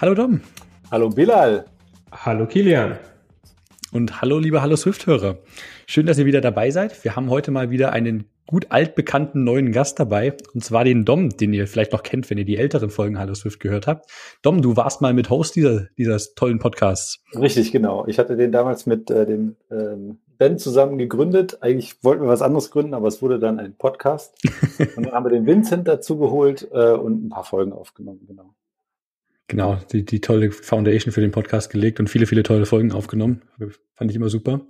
Hallo Dom. Hallo Bilal. Hallo Kilian. Und hallo liebe Hallo Swift-Hörer. Schön, dass ihr wieder dabei seid. Wir haben heute mal wieder einen gut altbekannten neuen Gast dabei, und zwar den Dom, den ihr vielleicht noch kennt, wenn ihr die älteren Folgen Hallo Swift gehört habt. Dom, du warst mal mit Host dieser, dieses tollen Podcasts. Richtig, genau. Ich hatte den damals mit äh, dem ähm, Ben zusammen gegründet. Eigentlich wollten wir was anderes gründen, aber es wurde dann ein Podcast. und dann haben wir den Vincent dazu geholt äh, und ein paar Folgen aufgenommen, genau. Genau, die, die tolle Foundation für den Podcast gelegt und viele, viele tolle Folgen aufgenommen. Fand ich immer super.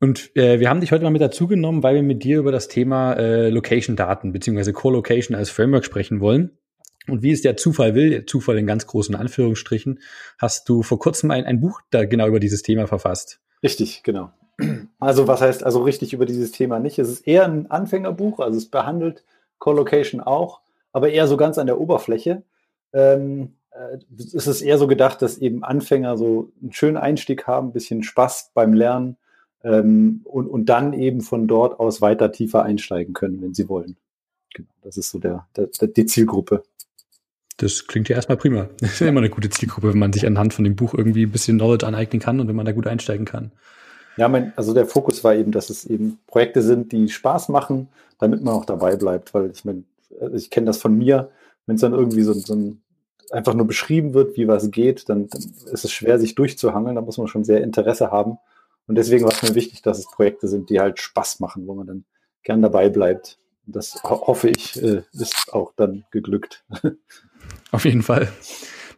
Und äh, wir haben dich heute mal mit dazu genommen, weil wir mit dir über das Thema äh, Location-Daten beziehungsweise Co-Location als Framework sprechen wollen. Und wie es der Zufall will, Zufall in ganz großen Anführungsstrichen, hast du vor kurzem ein, ein Buch da genau über dieses Thema verfasst. Richtig, genau. Also was heißt also richtig über dieses Thema nicht? Es ist eher ein Anfängerbuch, also es behandelt Co-Location auch, aber eher so ganz an der Oberfläche. Ähm, äh, ist es eher so gedacht, dass eben Anfänger so einen schönen Einstieg haben, ein bisschen Spaß beim Lernen ähm, und, und dann eben von dort aus weiter tiefer einsteigen können, wenn sie wollen. Genau, das ist so der, der, der die Zielgruppe. Das klingt ja erstmal prima. Das ist ja immer eine gute Zielgruppe, wenn man sich anhand von dem Buch irgendwie ein bisschen Knowledge aneignen kann und wenn man da gut einsteigen kann. Ja, mein, also der Fokus war eben, dass es eben Projekte sind, die Spaß machen, damit man auch dabei bleibt, weil ich meine, also ich kenne das von mir, wenn es dann irgendwie so, so ein einfach nur beschrieben wird, wie was geht, dann, ist es schwer, sich durchzuhangeln. Da muss man schon sehr Interesse haben. Und deswegen war es mir wichtig, dass es Projekte sind, die halt Spaß machen, wo man dann gern dabei bleibt. Das ho hoffe ich, äh, ist auch dann geglückt. Auf jeden Fall.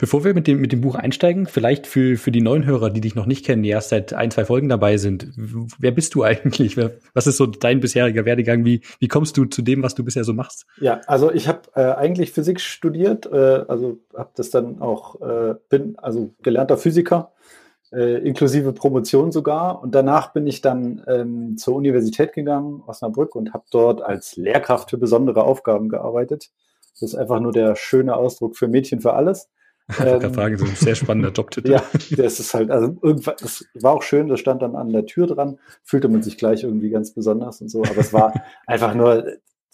Bevor wir mit dem, mit dem Buch einsteigen, vielleicht für, für die neuen Hörer, die dich noch nicht kennen, die erst seit ein, zwei Folgen dabei sind. Wer bist du eigentlich? Was ist so dein bisheriger Werdegang? Wie, wie kommst du zu dem, was du bisher so machst? Ja, also ich habe äh, eigentlich Physik studiert, äh, also habe das dann auch, äh, bin also gelernter Physiker, äh, inklusive Promotion sogar. Und danach bin ich dann ähm, zur Universität gegangen, Osnabrück, und habe dort als Lehrkraft für besondere Aufgaben gearbeitet. Das ist einfach nur der schöne Ausdruck für Mädchen für alles. Ähm, fragen, so ein sehr spannender Jobtitel. ja, das ist halt, also irgendwann, das war auch schön, das stand dann an der Tür dran, fühlte man sich gleich irgendwie ganz besonders und so, aber es war einfach nur,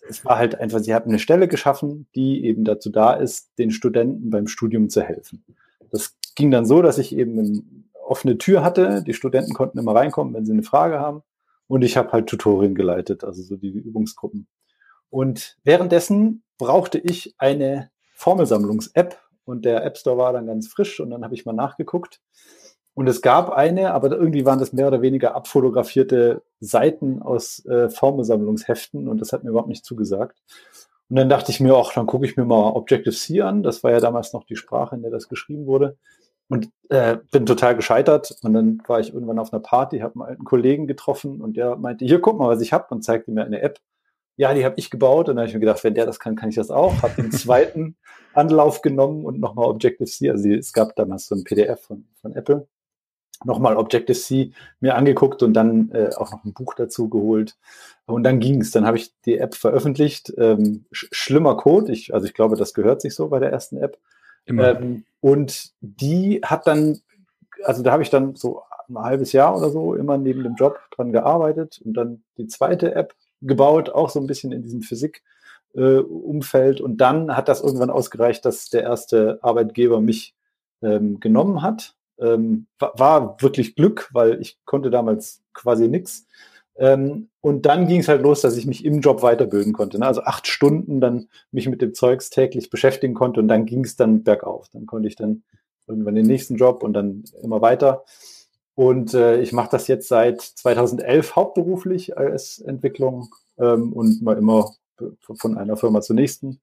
es war halt einfach, sie hatten eine Stelle geschaffen, die eben dazu da ist, den Studenten beim Studium zu helfen. Das ging dann so, dass ich eben eine offene Tür hatte, die Studenten konnten immer reinkommen, wenn sie eine Frage haben und ich habe halt Tutorien geleitet, also so die Übungsgruppen. Und währenddessen brauchte ich eine Formelsammlungs-App, und der App Store war dann ganz frisch und dann habe ich mal nachgeguckt. Und es gab eine, aber irgendwie waren das mehr oder weniger abfotografierte Seiten aus äh, Formelsammlungsheften und das hat mir überhaupt nicht zugesagt. Und dann dachte ich mir, ach, dann gucke ich mir mal Objective-C an. Das war ja damals noch die Sprache, in der das geschrieben wurde. Und äh, bin total gescheitert. Und dann war ich irgendwann auf einer Party, habe einen alten Kollegen getroffen und der meinte, hier, guck mal, was ich habe und zeigte mir eine App ja, die habe ich gebaut. Und dann habe ich mir gedacht, wenn der das kann, kann ich das auch. Habe den zweiten Anlauf genommen und nochmal Objective-C, also es gab damals so ein PDF von, von Apple, nochmal Objective-C mir angeguckt und dann äh, auch noch ein Buch dazu geholt. Und dann ging es. Dann habe ich die App veröffentlicht. Ähm, sch schlimmer Code. Ich, also ich glaube, das gehört sich so bei der ersten App. Ähm, und die hat dann, also da habe ich dann so ein halbes Jahr oder so immer neben dem Job dran gearbeitet. Und dann die zweite App gebaut, auch so ein bisschen in diesem Physik-Umfeld. Äh, und dann hat das irgendwann ausgereicht, dass der erste Arbeitgeber mich ähm, genommen hat. Ähm, war, war, wirklich Glück, weil ich konnte damals quasi nichts. Ähm, und dann ging es halt los, dass ich mich im Job weiterbilden konnte. Ne? Also acht Stunden dann mich mit dem Zeugs täglich beschäftigen konnte und dann ging es dann bergauf. Dann konnte ich dann irgendwann den nächsten Job und dann immer weiter. Und äh, ich mache das jetzt seit 2011 hauptberuflich als Entwicklung ähm, und mal immer von einer Firma zur nächsten.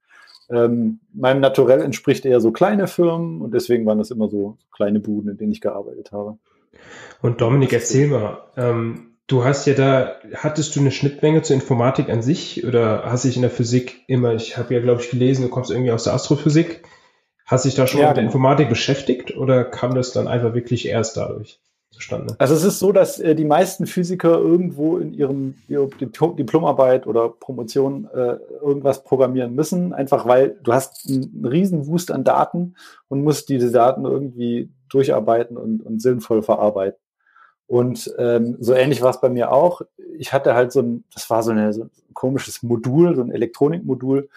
Ähm, meinem Naturell entspricht eher so kleine Firmen und deswegen waren das immer so kleine Buden, in denen ich gearbeitet habe. Und Dominik, erzähl mal, ähm, du hast ja da, hattest du eine Schnittmenge zur Informatik an sich oder hast dich in der Physik immer, ich habe ja, glaube ich, gelesen, du kommst irgendwie aus der Astrophysik, hast dich da schon ja, mit der genau. Informatik beschäftigt oder kam das dann einfach wirklich erst dadurch? Zustande? Also es ist so, dass äh, die meisten Physiker irgendwo in ihrem Diplomarbeit oder Promotion äh, irgendwas programmieren müssen, einfach weil du hast einen riesen Wust an Daten und musst diese Daten irgendwie durcharbeiten und, und sinnvoll verarbeiten. Und ähm, so ähnlich war es bei mir auch. Ich hatte halt so ein, das war so, eine, so ein komisches Modul, so ein Elektronikmodul.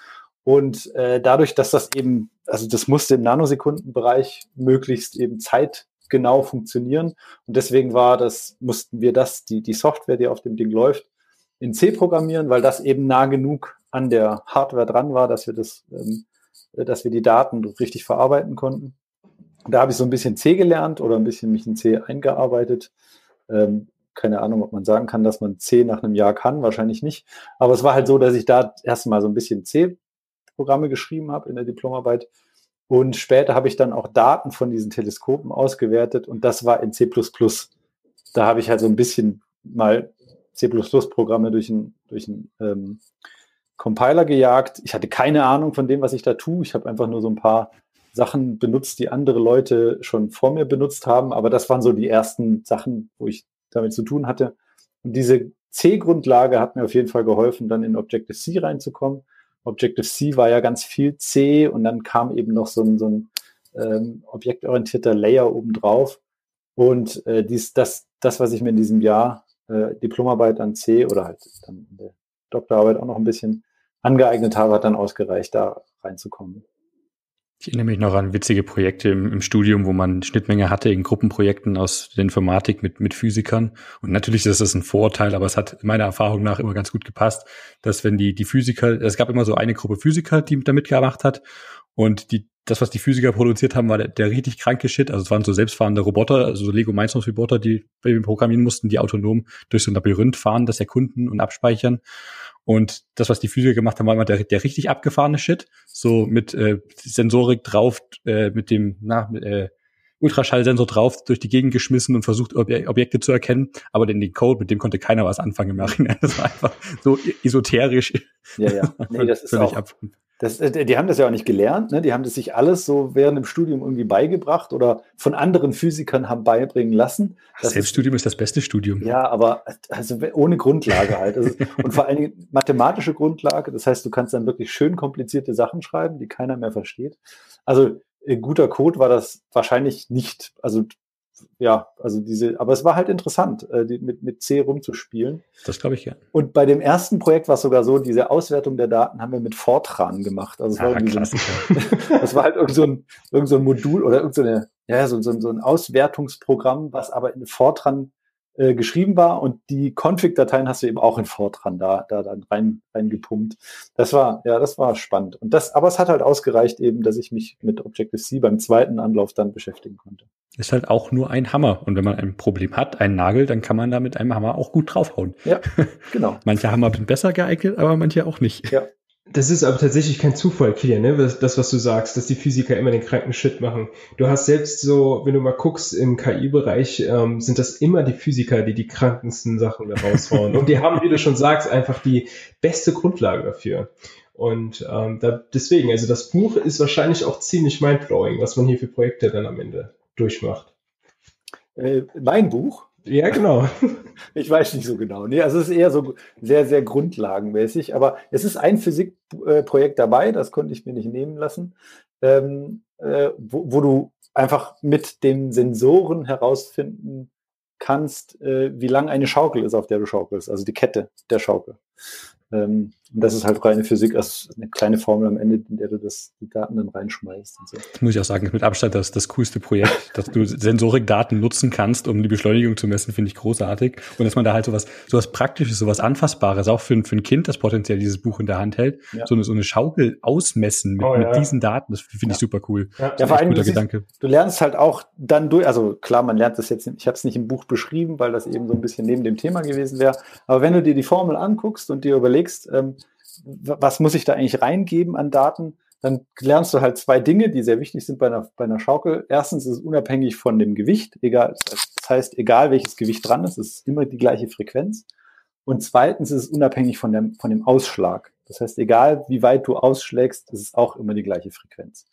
Und äh, dadurch, dass das eben, also das musste im Nanosekundenbereich möglichst eben zeitgenau funktionieren. Und deswegen war das, mussten wir das, die, die Software, die auf dem Ding läuft, in C programmieren, weil das eben nah genug an der Hardware dran war, dass wir das, ähm, dass wir die Daten richtig verarbeiten konnten. Da habe ich so ein bisschen C gelernt oder ein bisschen mich in C eingearbeitet. Ähm, keine Ahnung, ob man sagen kann, dass man C nach einem Jahr kann, wahrscheinlich nicht. Aber es war halt so, dass ich da erstmal so ein bisschen C-Programme geschrieben habe in der Diplomarbeit. Und später habe ich dann auch Daten von diesen Teleskopen ausgewertet und das war in C. Da habe ich halt so ein bisschen mal C++-Programme durch einen durch ein, ähm, Compiler gejagt. Ich hatte keine Ahnung von dem, was ich da tue. Ich habe einfach nur so ein paar Sachen benutzt, die andere Leute schon vor mir benutzt haben. Aber das waren so die ersten Sachen, wo ich damit zu tun hatte. Und diese C-Grundlage hat mir auf jeden Fall geholfen, dann in Objective-C reinzukommen. Objective-C war ja ganz viel C und dann kam eben noch so ein, so ein ähm, objektorientierter Layer obendrauf. Und äh, dies, das, das, was ich mir in diesem Jahr äh, Diplomarbeit an C oder halt dann in der Doktorarbeit auch noch ein bisschen angeeignet habe, hat dann ausgereicht, da reinzukommen. Ich erinnere mich noch an witzige Projekte im, im, Studium, wo man Schnittmenge hatte in Gruppenprojekten aus der Informatik mit, mit Physikern. Und natürlich ist das ein Vorurteil, aber es hat meiner Erfahrung nach immer ganz gut gepasst, dass wenn die, die Physiker, es gab immer so eine Gruppe Physiker, die da mitgemacht hat und die, das, was die Physiker produziert haben, war der, der richtig kranke Shit. Also es waren so selbstfahrende Roboter, also so Lego Mindstorms Roboter, die wir programmieren mussten, die autonom durch so ein Labyrinth fahren, das erkunden und abspeichern. Und das, was die Physiker gemacht haben, war immer der, der richtig abgefahrene Shit. So mit äh, Sensorik drauf, äh, mit dem, na, mit, äh, Ultraschallsensor drauf, durch die Gegend geschmissen und versucht, Ob Objekte zu erkennen. Aber den, den Code, mit dem konnte keiner was anfangen im Nachhinein. Das war einfach so esoterisch. Ja, ja. Nee, das ist auch, ab. Das, äh, die haben das ja auch nicht gelernt, ne? die haben das sich alles so während dem Studium irgendwie beigebracht oder von anderen Physikern haben beibringen lassen. Das Selbststudium ist, ist das beste Studium. Ja, aber also ohne Grundlage halt. Ist, und vor allen Dingen mathematische Grundlage, das heißt, du kannst dann wirklich schön komplizierte Sachen schreiben, die keiner mehr versteht. Also äh, guter Code war das wahrscheinlich nicht. Also ja, also diese, aber es war halt interessant, äh, die, mit, mit C rumzuspielen. Das glaube ich ja. Und bei dem ersten Projekt war es sogar so, diese Auswertung der Daten haben wir mit Fortran gemacht. Also es war, ah, so das war halt irgend so ein, irgend so ein Modul oder irgend so eine, ja, so, so, so ein Auswertungsprogramm, was aber in Fortran äh, geschrieben war und die Config-Dateien hast du eben auch in Fortran da, da dann rein, reingepumpt. Das war, ja, das war spannend. Und das, aber es hat halt ausgereicht eben, dass ich mich mit Objective-C beim zweiten Anlauf dann beschäftigen konnte. Ist halt auch nur ein Hammer. Und wenn man ein Problem hat, einen Nagel, dann kann man da mit einem Hammer auch gut draufhauen. Ja, genau. manche Hammer sind besser geeignet, aber manche auch nicht. Ja. Das ist aber tatsächlich kein Zufall, Kilian, ne? das, was du sagst, dass die Physiker immer den kranken Shit machen. Du hast selbst so, wenn du mal guckst, im KI-Bereich ähm, sind das immer die Physiker, die die krankensten Sachen da raushauen. Und die haben, wie du schon sagst, einfach die beste Grundlage dafür. Und ähm, da, deswegen, also das Buch ist wahrscheinlich auch ziemlich mindblowing, was man hier für Projekte dann am Ende durchmacht. Äh, mein Buch? Ja, genau. Ich weiß nicht so genau. Nee, also es ist eher so sehr, sehr grundlagenmäßig. Aber es ist ein Physikprojekt dabei, das konnte ich mir nicht nehmen lassen, ähm, äh, wo, wo, du einfach mit den Sensoren herausfinden kannst, äh, wie lang eine Schaukel ist, auf der du schaukelst, also die Kette der Schaukel. Ähm, und das ist halt reine Physik, also eine kleine Formel am Ende, in der du das, die Daten dann reinschmeißt. Und so. Das muss ich auch sagen, mit Abstand das, das coolste Projekt, dass du Sensorikdaten nutzen kannst, um die Beschleunigung zu messen, finde ich großartig. Und dass man da halt sowas, sowas Praktisches, sowas Anfassbares, auch für, für ein Kind, das potenziell dieses Buch in der Hand hält, ja. so, eine, so eine Schaukel ausmessen mit, oh, ja. mit diesen Daten, das finde ich super cool. Ja, ja vor allem, guter Gedanke. du lernst halt auch dann durch, also klar, man lernt das jetzt, ich habe es nicht im Buch beschrieben, weil das eben so ein bisschen neben dem Thema gewesen wäre, aber wenn du dir die Formel anguckst und dir überlegst, ähm, was muss ich da eigentlich reingeben an Daten, dann lernst du halt zwei Dinge, die sehr wichtig sind bei einer, bei einer Schaukel. Erstens ist es unabhängig von dem Gewicht, egal, das heißt, egal welches Gewicht dran ist, ist immer die gleiche Frequenz. Und zweitens ist es unabhängig von dem, von dem Ausschlag. Das heißt, egal wie weit du ausschlägst, ist es auch immer die gleiche Frequenz.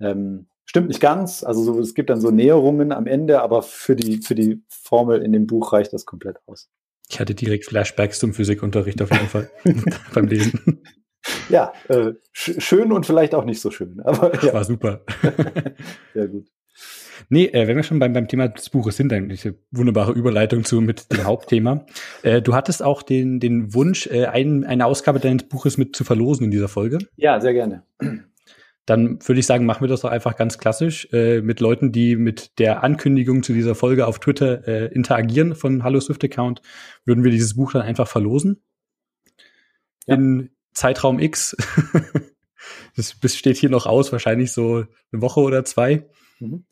Ähm, stimmt nicht ganz, also so, es gibt dann so Näherungen am Ende, aber für die, für die Formel in dem Buch reicht das komplett aus. Ich hatte direkt Flashbacks zum Physikunterricht auf jeden Fall beim Lesen. Ja, äh, sch schön und vielleicht auch nicht so schön. Aber ja. War super. Sehr gut. Nee, äh, wenn wir schon beim, beim Thema des Buches sind, dann eine wunderbare Überleitung zu mit dem Hauptthema. Äh, du hattest auch den, den Wunsch, äh, ein, eine Ausgabe deines Buches mit zu verlosen in dieser Folge. Ja, sehr gerne. Dann würde ich sagen, machen wir das doch einfach ganz klassisch äh, mit Leuten, die mit der Ankündigung zu dieser Folge auf Twitter äh, interagieren von Hallo Swift Account, würden wir dieses Buch dann einfach verlosen. Ja. In Zeitraum X. das steht hier noch aus, wahrscheinlich so eine Woche oder zwei. Mhm.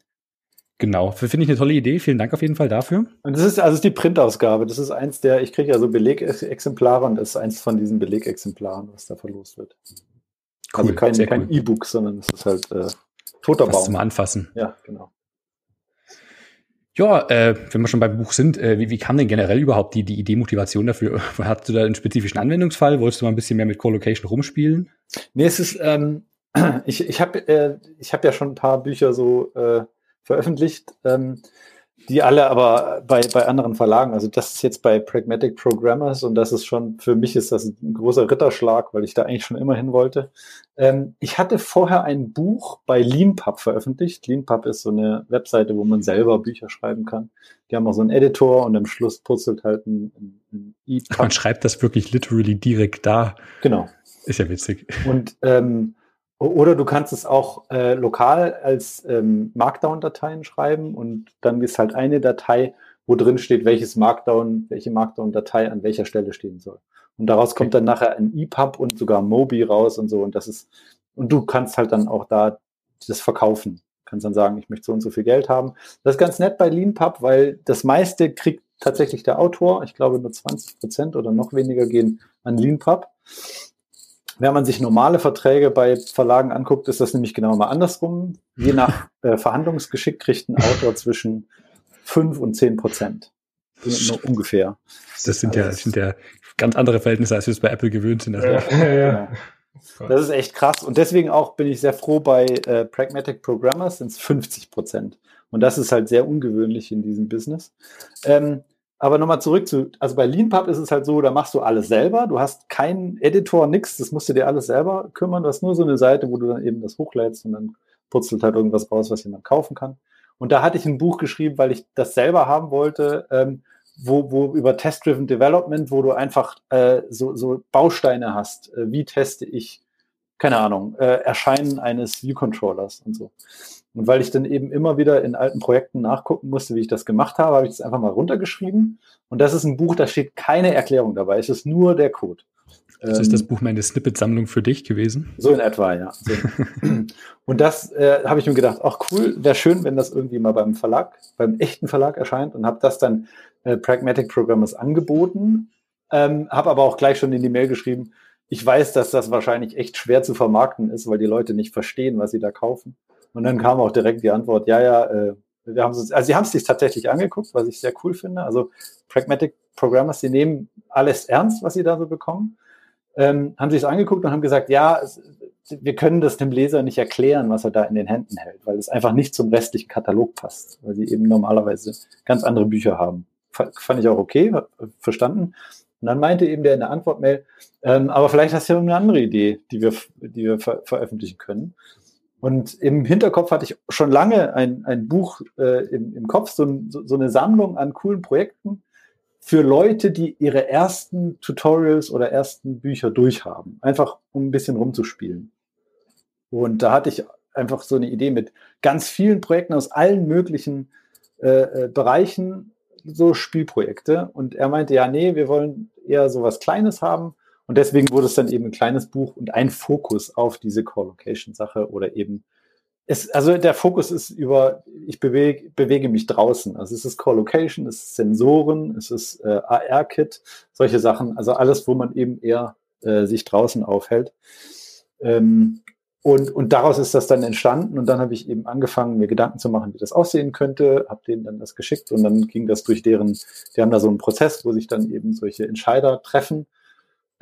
Genau, finde ich eine tolle Idee. Vielen Dank auf jeden Fall dafür. Und das ist also ist die Printausgabe. Das ist eins der, ich kriege ja so Belegexemplare und das ist eins von diesen Belegexemplaren, was da verlost wird. Also cool, also kein, kein cool. E-Book, sondern es ist halt äh, toter was Baum. zum Anfassen. Ja, genau. Ja, äh, wenn wir schon beim Buch sind, äh, wie, wie kam denn generell überhaupt die, die Idee, Motivation dafür? Hattest du da einen spezifischen Anwendungsfall? Wolltest du mal ein bisschen mehr mit Co-Location rumspielen? Nee, es ist, ähm, ich, ich habe äh, ich hab ja schon ein paar Bücher so äh, veröffentlicht, ähm, die alle aber bei, bei anderen Verlagen, also das ist jetzt bei Pragmatic Programmers und das ist schon, für mich ist das ein großer Ritterschlag, weil ich da eigentlich schon immer hin wollte. Ähm, ich hatte vorher ein Buch bei Leanpub veröffentlicht. Leanpub ist so eine Webseite, wo man selber Bücher schreiben kann. Die haben auch so einen Editor und am Schluss puzzelt halt ein, ein E-Pub. Man schreibt das wirklich literally direkt da. Genau. Ist ja witzig. Und ähm, oder du kannst es auch äh, lokal als ähm, Markdown-Dateien schreiben und dann ist halt eine Datei, wo drin steht, welches Markdown, welche Markdown-Datei an welcher Stelle stehen soll. Und daraus kommt dann nachher ein EPUB und sogar Mobi raus und so. Und das ist, und du kannst halt dann auch da das verkaufen. Kannst dann sagen, ich möchte so und so viel Geld haben. Das ist ganz nett bei LeanPub, weil das meiste kriegt tatsächlich der Autor. Ich glaube, nur 20 Prozent oder noch weniger gehen an LeanPub. Wenn man sich normale Verträge bei Verlagen anguckt, ist das nämlich genau mal andersrum. Je nach äh, Verhandlungsgeschick kriegt ein Autor zwischen 5 und 10 Prozent. Nur ungefähr. Das sind ja, das sind ja ganz andere Verhältnisse, als wir es bei Apple gewöhnt sind. Also ja, ja. Genau. Das ist echt krass. Und deswegen auch bin ich sehr froh, bei äh, Pragmatic Programmers sind es 50 Prozent. Und das ist halt sehr ungewöhnlich in diesem Business. Ähm, aber nochmal zurück zu, also bei LeanPub ist es halt so, da machst du alles selber. Du hast keinen Editor, nix, das musst du dir alles selber kümmern. Du hast nur so eine Seite, wo du dann eben das hochlädst und dann putzelt halt irgendwas raus, was jemand kaufen kann. Und da hatte ich ein Buch geschrieben, weil ich das selber haben wollte, ähm, wo, wo über Test-Driven Development, wo du einfach äh, so, so Bausteine hast. Äh, wie teste ich, keine Ahnung, äh, Erscheinen eines View-Controllers und so. Und weil ich dann eben immer wieder in alten Projekten nachgucken musste, wie ich das gemacht habe, habe ich das einfach mal runtergeschrieben. Und das ist ein Buch, da steht keine Erklärung dabei. Es ist nur der Code. Das ist das ähm, Buch meine Snippet-Sammlung für dich gewesen? So in etwa, ja. So. und das äh, habe ich mir gedacht, ach cool, wäre schön, wenn das irgendwie mal beim Verlag, beim echten Verlag erscheint und habe das dann äh, Pragmatic Programmers angeboten, ähm, habe aber auch gleich schon in die Mail geschrieben, ich weiß, dass das wahrscheinlich echt schwer zu vermarkten ist, weil die Leute nicht verstehen, was sie da kaufen. Und dann kam auch direkt die Antwort, ja, ja, äh, wir haben es, also sie haben es sich tatsächlich angeguckt, was ich sehr cool finde. Also Pragmatic Programmers, die nehmen alles ernst, was sie da so bekommen, ähm, haben sich es angeguckt und haben gesagt, ja, es, wir können das dem Leser nicht erklären, was er da in den Händen hält, weil es einfach nicht zum restlichen Katalog passt, weil sie eben normalerweise ganz andere Bücher haben. Fand ich auch okay, verstanden. Und dann meinte eben der in der Antwortmail, ähm, aber vielleicht hast du ja irgendeine andere Idee, die wir, die wir ver veröffentlichen können. Und im Hinterkopf hatte ich schon lange ein, ein Buch äh, im, im Kopf, so, so eine Sammlung an coolen Projekten für Leute, die ihre ersten Tutorials oder ersten Bücher durchhaben. Einfach um ein bisschen rumzuspielen. Und da hatte ich einfach so eine Idee mit ganz vielen Projekten aus allen möglichen äh, äh Bereichen, so Spielprojekte. Und er meinte, ja, nee, wir wollen eher so was Kleines haben und deswegen wurde es dann eben ein kleines Buch und ein Fokus auf diese Core-Location-Sache oder eben es, also der Fokus ist über, ich bewege, bewege mich draußen. Also es ist Core-Location, es ist Sensoren, es ist äh, AR-Kit, solche Sachen. Also alles, wo man eben eher äh, sich draußen aufhält. Ähm, und, und daraus ist das dann entstanden und dann habe ich eben angefangen, mir Gedanken zu machen, wie das aussehen könnte, habe denen dann das geschickt und dann ging das durch deren, die haben da so einen Prozess, wo sich dann eben solche Entscheider treffen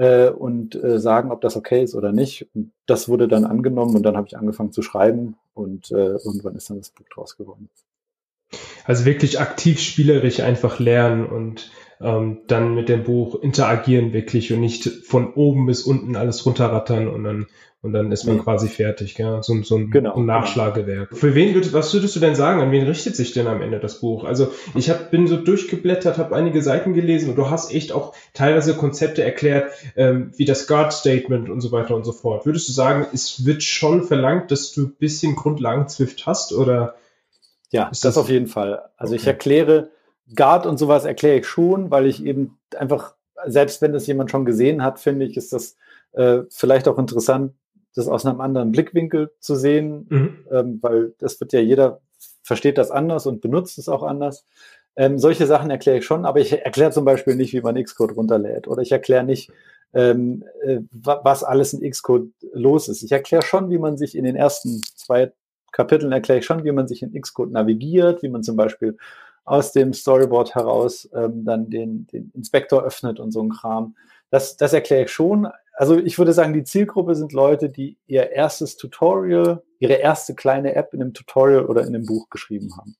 äh, und äh, sagen, ob das okay ist oder nicht. Und das wurde dann angenommen und dann habe ich angefangen zu schreiben und äh, irgendwann ist dann das Buch draus geworden. Also wirklich aktiv spielerisch einfach lernen und ähm, dann mit dem Buch interagieren wirklich und nicht von oben bis unten alles runterrattern und dann und dann ist man nee. quasi fertig, gell? So, so ein, genau, ein genau. Nachschlagewerk. Genau. Für wen würdest, was würdest du denn sagen? An wen richtet sich denn am Ende das Buch? Also ich hab, bin so durchgeblättert, habe einige Seiten gelesen und du hast echt auch teilweise Konzepte erklärt, ähm, wie das Guard Statement und so weiter und so fort. Würdest du sagen, es wird schon verlangt, dass du ein bisschen Grundlagen Zwift hast oder? Ja, das, das, auf jeden Fall. Also okay. ich erkläre Guard und sowas erkläre ich schon, weil ich eben einfach, selbst wenn das jemand schon gesehen hat, finde ich, ist das äh, vielleicht auch interessant, das aus einem anderen Blickwinkel zu sehen, mhm. ähm, weil das wird ja jeder versteht das anders und benutzt es auch anders. Ähm, solche Sachen erkläre ich schon, aber ich erkläre zum Beispiel nicht, wie man Xcode runterlädt oder ich erkläre nicht, ähm, äh, was alles in Xcode los ist. Ich erkläre schon, wie man sich in den ersten zwei Kapiteln erkläre ich schon, wie man sich in Xcode navigiert, wie man zum Beispiel aus dem Storyboard heraus ähm, dann den, den Inspektor öffnet und so ein Kram. Das, das erkläre ich schon, also ich würde sagen, die Zielgruppe sind Leute, die ihr erstes Tutorial, ihre erste kleine App in einem Tutorial oder in einem Buch geschrieben haben.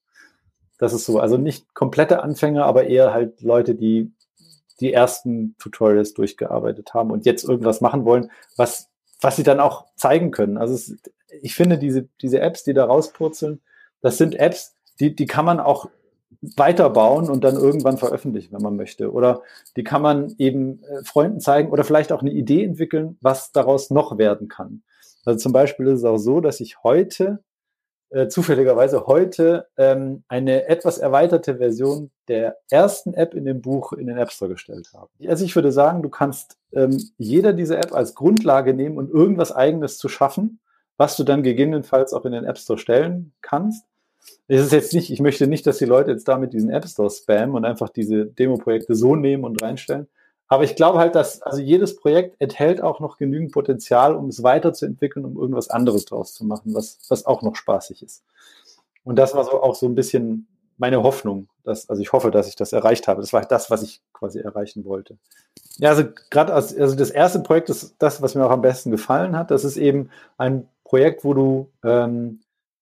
Das ist so. Also nicht komplette Anfänger, aber eher halt Leute, die die ersten Tutorials durchgearbeitet haben und jetzt irgendwas machen wollen, was, was sie dann auch zeigen können. Also es, ich finde, diese, diese Apps, die da rauspurzeln, das sind Apps, die, die kann man auch weiterbauen und dann irgendwann veröffentlichen, wenn man möchte. Oder die kann man eben äh, Freunden zeigen oder vielleicht auch eine Idee entwickeln, was daraus noch werden kann. Also zum Beispiel ist es auch so, dass ich heute, äh, zufälligerweise heute, ähm, eine etwas erweiterte Version der ersten App in dem Buch in den App Store gestellt habe. Also ich würde sagen, du kannst ähm, jeder diese App als Grundlage nehmen und irgendwas eigenes zu schaffen, was du dann gegebenenfalls auch in den App Store stellen kannst. Es ist jetzt nicht, ich möchte nicht, dass die Leute jetzt damit diesen App Store spammen und einfach diese Demo-Projekte so nehmen und reinstellen. Aber ich glaube halt, dass also jedes Projekt enthält auch noch genügend Potenzial, um es weiterzuentwickeln, um irgendwas anderes draus zu machen, was, was auch noch spaßig ist. Und das war so auch so ein bisschen meine Hoffnung. Dass, also ich hoffe, dass ich das erreicht habe. Das war das, was ich quasi erreichen wollte. Ja, also gerade als, also das erste Projekt ist das, was mir auch am besten gefallen hat. Das ist eben ein Projekt, wo du ähm,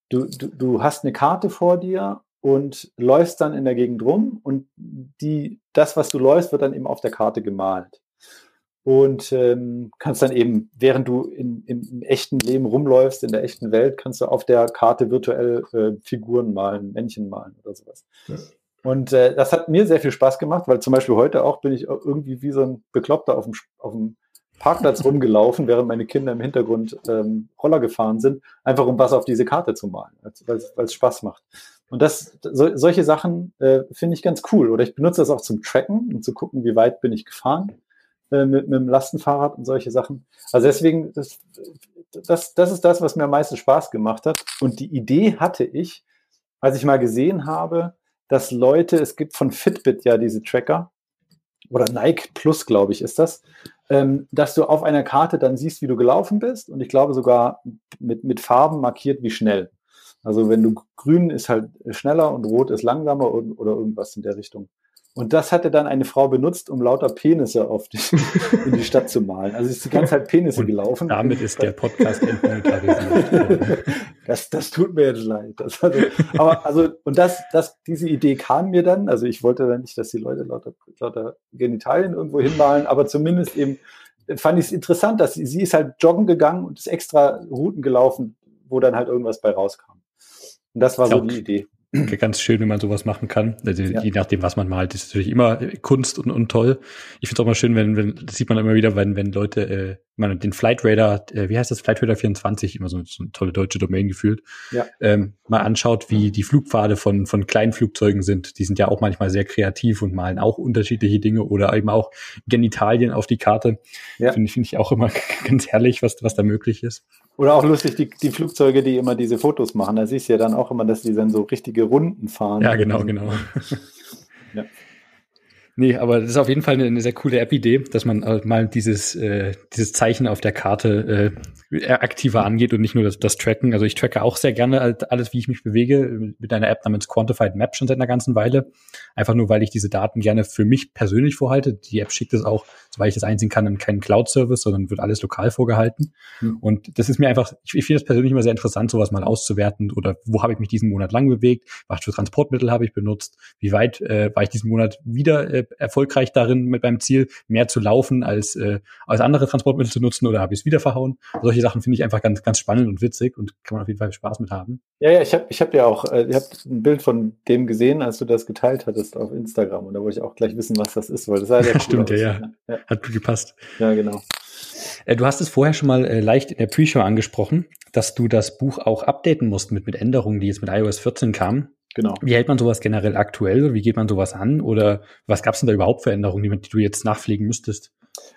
du, du, du hast eine Karte vor dir und läufst dann in der Gegend rum und die, das, was du läufst, wird dann eben auf der Karte gemalt. Und ähm, kannst dann eben, während du in, im, im, echten Leben rumläufst, in der echten Welt, kannst du auf der Karte virtuell äh, Figuren malen, Männchen malen oder sowas. Ja. Und äh, das hat mir sehr viel Spaß gemacht, weil zum Beispiel heute auch bin ich irgendwie wie so ein Bekloppter auf dem, auf dem Parkplatz rumgelaufen, während meine Kinder im Hintergrund ähm, Roller gefahren sind, einfach um was auf diese Karte zu malen, weil es Spaß macht. Und das, so, solche Sachen äh, finde ich ganz cool. Oder ich benutze das auch zum Tracken, um zu gucken, wie weit bin ich gefahren äh, mit, mit dem Lastenfahrrad und solche Sachen. Also deswegen, das, das, das ist das, was mir am meisten Spaß gemacht hat. Und die Idee hatte ich, als ich mal gesehen habe, dass Leute, es gibt von Fitbit ja diese Tracker, oder Nike Plus, glaube ich, ist das, ähm, dass du auf einer Karte dann siehst, wie du gelaufen bist und ich glaube sogar mit, mit Farben markiert, wie schnell. Also wenn du grün ist halt schneller und rot ist langsamer oder irgendwas in der Richtung. Und das hatte dann eine Frau benutzt, um lauter Penisse auf die, in die Stadt zu malen. Also ist die ganze Zeit Penisse und gelaufen. Damit ist der Podcast entmonetarisiert. das, das tut mir jetzt leid. Das, also, aber also, und das, das, diese Idee kam mir dann. Also ich wollte dann nicht, dass die Leute lauter, lauter Genitalien irgendwo hinmalen, aber zumindest eben fand ich es interessant, dass sie, sie ist halt joggen gegangen und ist extra Routen gelaufen, wo dann halt irgendwas bei rauskam. Und das war so die Idee ganz schön, wenn man sowas machen kann. Also ja. je nachdem, was man malt, ist natürlich immer Kunst und, und toll. Ich finde es auch mal schön, wenn, wenn, das sieht man immer wieder, wenn, wenn Leute, äh, man den Flight Radar, äh, wie heißt das, Flight Radar 24, immer so, so eine tolle deutsche Domain gefühlt, ja. ähm, mal anschaut, wie die Flugpfade von, von kleinen Flugzeugen sind. Die sind ja auch manchmal sehr kreativ und malen auch unterschiedliche Dinge oder eben auch Genitalien auf die Karte. Ja. Finde find ich auch immer ganz herrlich, was, was da möglich ist. Oder auch lustig, die, die Flugzeuge, die immer diese Fotos machen. Da siehst du ja dann auch immer, dass die dann so richtige Runden fahren. Ja, genau, genau. ja. Nee, aber das ist auf jeden Fall eine, eine sehr coole App-Idee, dass man äh, mal dieses, äh, dieses Zeichen auf der Karte äh, äh, aktiver angeht und nicht nur das, das Tracken. Also ich tracke auch sehr gerne alles, wie ich mich bewege, mit einer App namens Quantified Map schon seit einer ganzen Weile. Einfach nur, weil ich diese Daten gerne für mich persönlich vorhalte. Die App schickt es auch, soweit ich das einsehen kann, in keinen Cloud-Service, sondern wird alles lokal vorgehalten. Mhm. Und das ist mir einfach, ich, ich finde das persönlich immer sehr interessant, sowas mal auszuwerten oder wo habe ich mich diesen Monat lang bewegt, was für Transportmittel habe ich benutzt, wie weit äh, war ich diesen Monat wieder äh, erfolgreich darin mit meinem Ziel, mehr zu laufen als, äh, als andere Transportmittel zu nutzen oder habe ich es wieder verhauen. Solche Sachen finde ich einfach ganz, ganz spannend und witzig und kann man auf jeden Fall Spaß mit haben. Ja, ja, ich habe ich hab ja auch, äh, ich habe ein Bild von dem gesehen, als du das geteilt hattest auf Instagram und da wollte ich auch gleich wissen, was das ist, weil das sah sehr cool Stimmt, aus. Ja, ja, Hat gut gepasst. Ja, genau. Äh, du hast es vorher schon mal äh, leicht in der Pre-Show angesprochen, dass du das Buch auch updaten musst mit, mit Änderungen, die jetzt mit iOS 14 kamen. Genau. Wie hält man sowas generell aktuell? Wie geht man sowas an? Oder was gab es denn da überhaupt für Änderungen, die, du jetzt nachpflegen müsstest?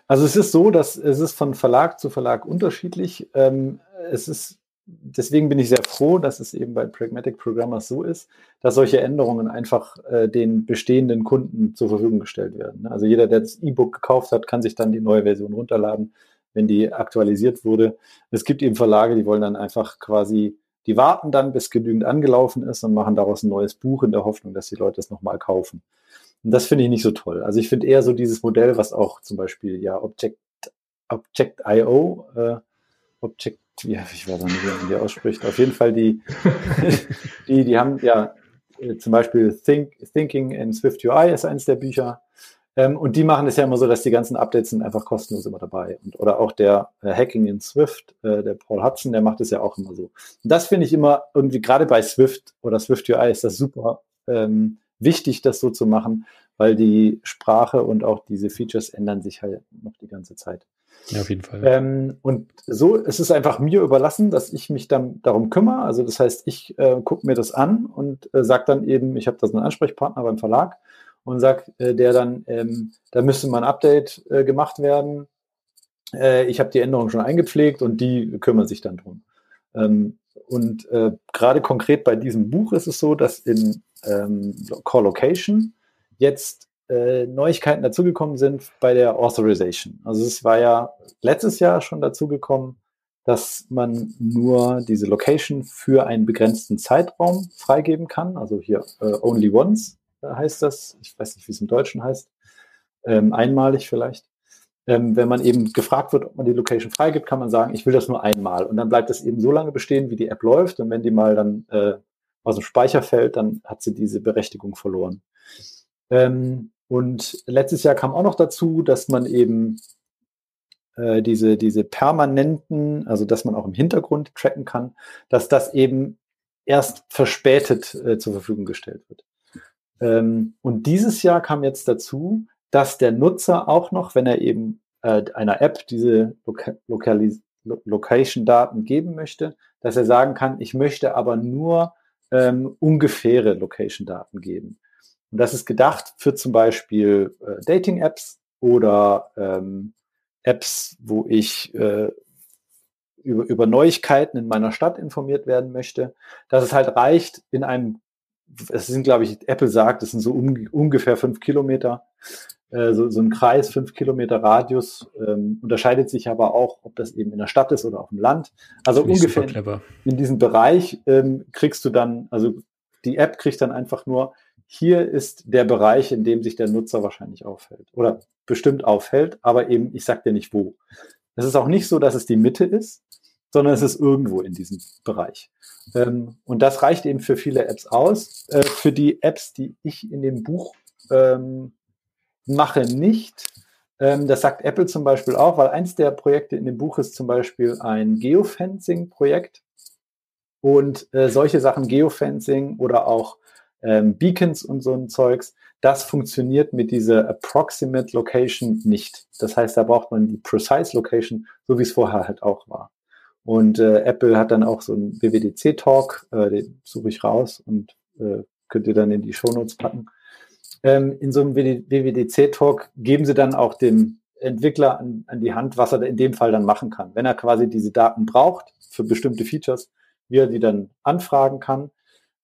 Also es ist so, dass es ist von Verlag zu Verlag unterschiedlich. Ähm, es ist deswegen bin ich sehr froh, dass es eben bei Pragmatic Programmers so ist, dass solche Änderungen einfach äh, den bestehenden Kunden zur Verfügung gestellt werden. Also jeder, der das E-Book gekauft hat, kann sich dann die neue Version runterladen, wenn die aktualisiert wurde. Es gibt eben Verlage, die wollen dann einfach quasi, die warten dann, bis genügend angelaufen ist und machen daraus ein neues Buch in der Hoffnung, dass die Leute es nochmal kaufen. Und das finde ich nicht so toll. Also ich finde eher so dieses Modell, was auch zum Beispiel ja Object, Object.io, äh, Object, ja, ich weiß auch nicht, wie man die ausspricht. Auf jeden Fall die, die, die haben ja äh, zum Beispiel Think, Thinking in Swift UI ist eines der Bücher. Ähm, und die machen es ja immer so, dass die ganzen Updates sind einfach kostenlos immer dabei. Und, oder auch der äh, Hacking in Swift, äh, der Paul Hudson, der macht es ja auch immer so. Und das finde ich immer irgendwie, gerade bei Swift oder Swift UI ist das super ähm, wichtig, das so zu machen, weil die Sprache und auch diese Features ändern sich halt noch die ganze Zeit. Ja, auf jeden Fall. Ähm, und so es ist einfach mir überlassen, dass ich mich dann darum kümmere. Also das heißt, ich äh, gucke mir das an und äh, sage dann eben, ich habe da einen Ansprechpartner beim Verlag und sage äh, der dann, ähm, da müsste mal ein Update äh, gemacht werden. Äh, ich habe die Änderungen schon eingepflegt und die kümmern sich dann drum. Ähm, und äh, gerade konkret bei diesem Buch ist es so, dass in ähm, Core Location jetzt äh, Neuigkeiten dazugekommen sind bei der Authorization. Also es war ja letztes Jahr schon dazugekommen, dass man nur diese Location für einen begrenzten Zeitraum freigeben kann. Also hier äh, Only Once heißt das. Ich weiß nicht, wie es im Deutschen heißt. Ähm, einmalig vielleicht. Ähm, wenn man eben gefragt wird, ob man die Location freigibt, kann man sagen, ich will das nur einmal. Und dann bleibt das eben so lange bestehen, wie die App läuft. Und wenn die mal dann äh, aus dem Speicher fällt, dann hat sie diese Berechtigung verloren. Ähm, und letztes Jahr kam auch noch dazu, dass man eben äh, diese, diese permanenten, also dass man auch im Hintergrund tracken kann, dass das eben erst verspätet äh, zur Verfügung gestellt wird. Ähm, und dieses Jahr kam jetzt dazu, dass der Nutzer auch noch, wenn er eben äh, einer App diese Loka Location-Daten geben möchte, dass er sagen kann, ich möchte aber nur ähm, ungefähre Location-Daten geben. Und das ist gedacht für zum Beispiel äh, Dating-Apps oder ähm, Apps, wo ich äh, über, über Neuigkeiten in meiner Stadt informiert werden möchte, dass es halt reicht in einem, es sind, glaube ich, Apple sagt, es sind so um, ungefähr fünf Kilometer, äh, so, so ein Kreis, fünf Kilometer Radius, ähm, unterscheidet sich aber auch, ob das eben in der Stadt ist oder auf dem Land. Also ungefähr in, in diesem Bereich ähm, kriegst du dann, also die App kriegt dann einfach nur, hier ist der Bereich, in dem sich der Nutzer wahrscheinlich aufhält oder bestimmt aufhält, aber eben, ich sag dir nicht wo. Es ist auch nicht so, dass es die Mitte ist, sondern es ist irgendwo in diesem Bereich. Ähm, und das reicht eben für viele Apps aus. Äh, für die Apps, die ich in dem Buch ähm, mache, nicht. Ähm, das sagt Apple zum Beispiel auch, weil eins der Projekte in dem Buch ist zum Beispiel ein Geofencing-Projekt. Und äh, solche Sachen, Geofencing oder auch ähm, Beacons und so ein Zeugs, das funktioniert mit dieser Approximate Location nicht. Das heißt, da braucht man die Precise Location, so wie es vorher halt auch war. Und äh, Apple hat dann auch so einen WWDC-Talk, äh, den suche ich raus und äh, könnt ihr dann in die Shownotes packen. Ähm, in so einem WWDC-Talk geben sie dann auch dem Entwickler an, an die Hand, was er in dem Fall dann machen kann. Wenn er quasi diese Daten braucht für bestimmte Features, wie er die dann anfragen kann.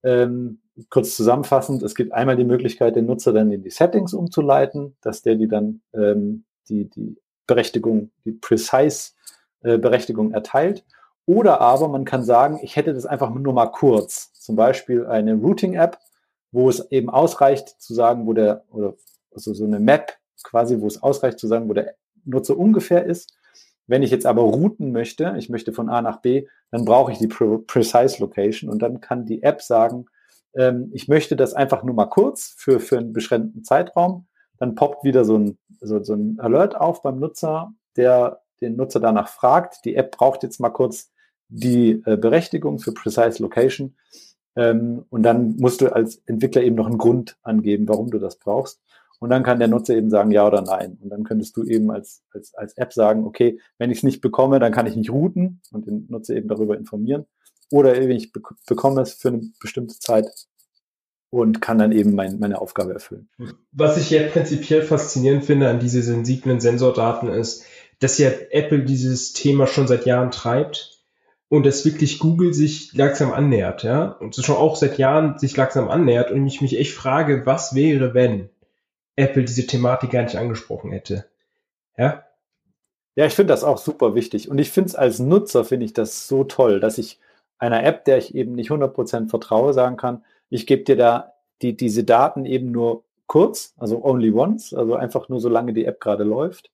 Ähm, kurz zusammenfassend, es gibt einmal die Möglichkeit, den Nutzer dann in die Settings umzuleiten, dass der die dann ähm, die, die Berechtigung, die Precise äh, Berechtigung erteilt. Oder aber man kann sagen, ich hätte das einfach nur mal kurz. Zum Beispiel eine Routing-App, wo es eben ausreicht zu sagen, wo der, oder also so eine Map quasi, wo es ausreicht zu sagen, wo der Nutzer ungefähr ist. Wenn ich jetzt aber routen möchte, ich möchte von A nach B, dann brauche ich die Precise Location und dann kann die App sagen, ähm, ich möchte das einfach nur mal kurz für, für einen beschränkten Zeitraum. Dann poppt wieder so ein, so, so ein Alert auf beim Nutzer, der den Nutzer danach fragt. Die App braucht jetzt mal kurz die äh, Berechtigung für Precise Location. Ähm, und dann musst du als Entwickler eben noch einen Grund angeben, warum du das brauchst. Und dann kann der Nutzer eben sagen ja oder nein. Und dann könntest du eben als, als, als App sagen, okay, wenn ich es nicht bekomme, dann kann ich nicht routen und den Nutzer eben darüber informieren. Oder wenn ich be bekomme es für eine bestimmte Zeit und kann dann eben mein, meine Aufgabe erfüllen. Was ich ja prinzipiell faszinierend finde an diese sensiblen Sensordaten ist, dass ja Apple dieses Thema schon seit Jahren treibt und dass wirklich Google sich langsam annähert, ja, und schon auch seit Jahren sich langsam annähert und ich mich echt frage, was wäre, wenn Apple diese Thematik gar nicht angesprochen hätte. Ja? Ja, ich finde das auch super wichtig. Und ich finde es als Nutzer, finde ich das so toll, dass ich einer App, der ich eben nicht 100% vertraue, sagen kann, ich gebe dir da die, diese Daten eben nur kurz, also only once, also einfach nur solange die App gerade läuft.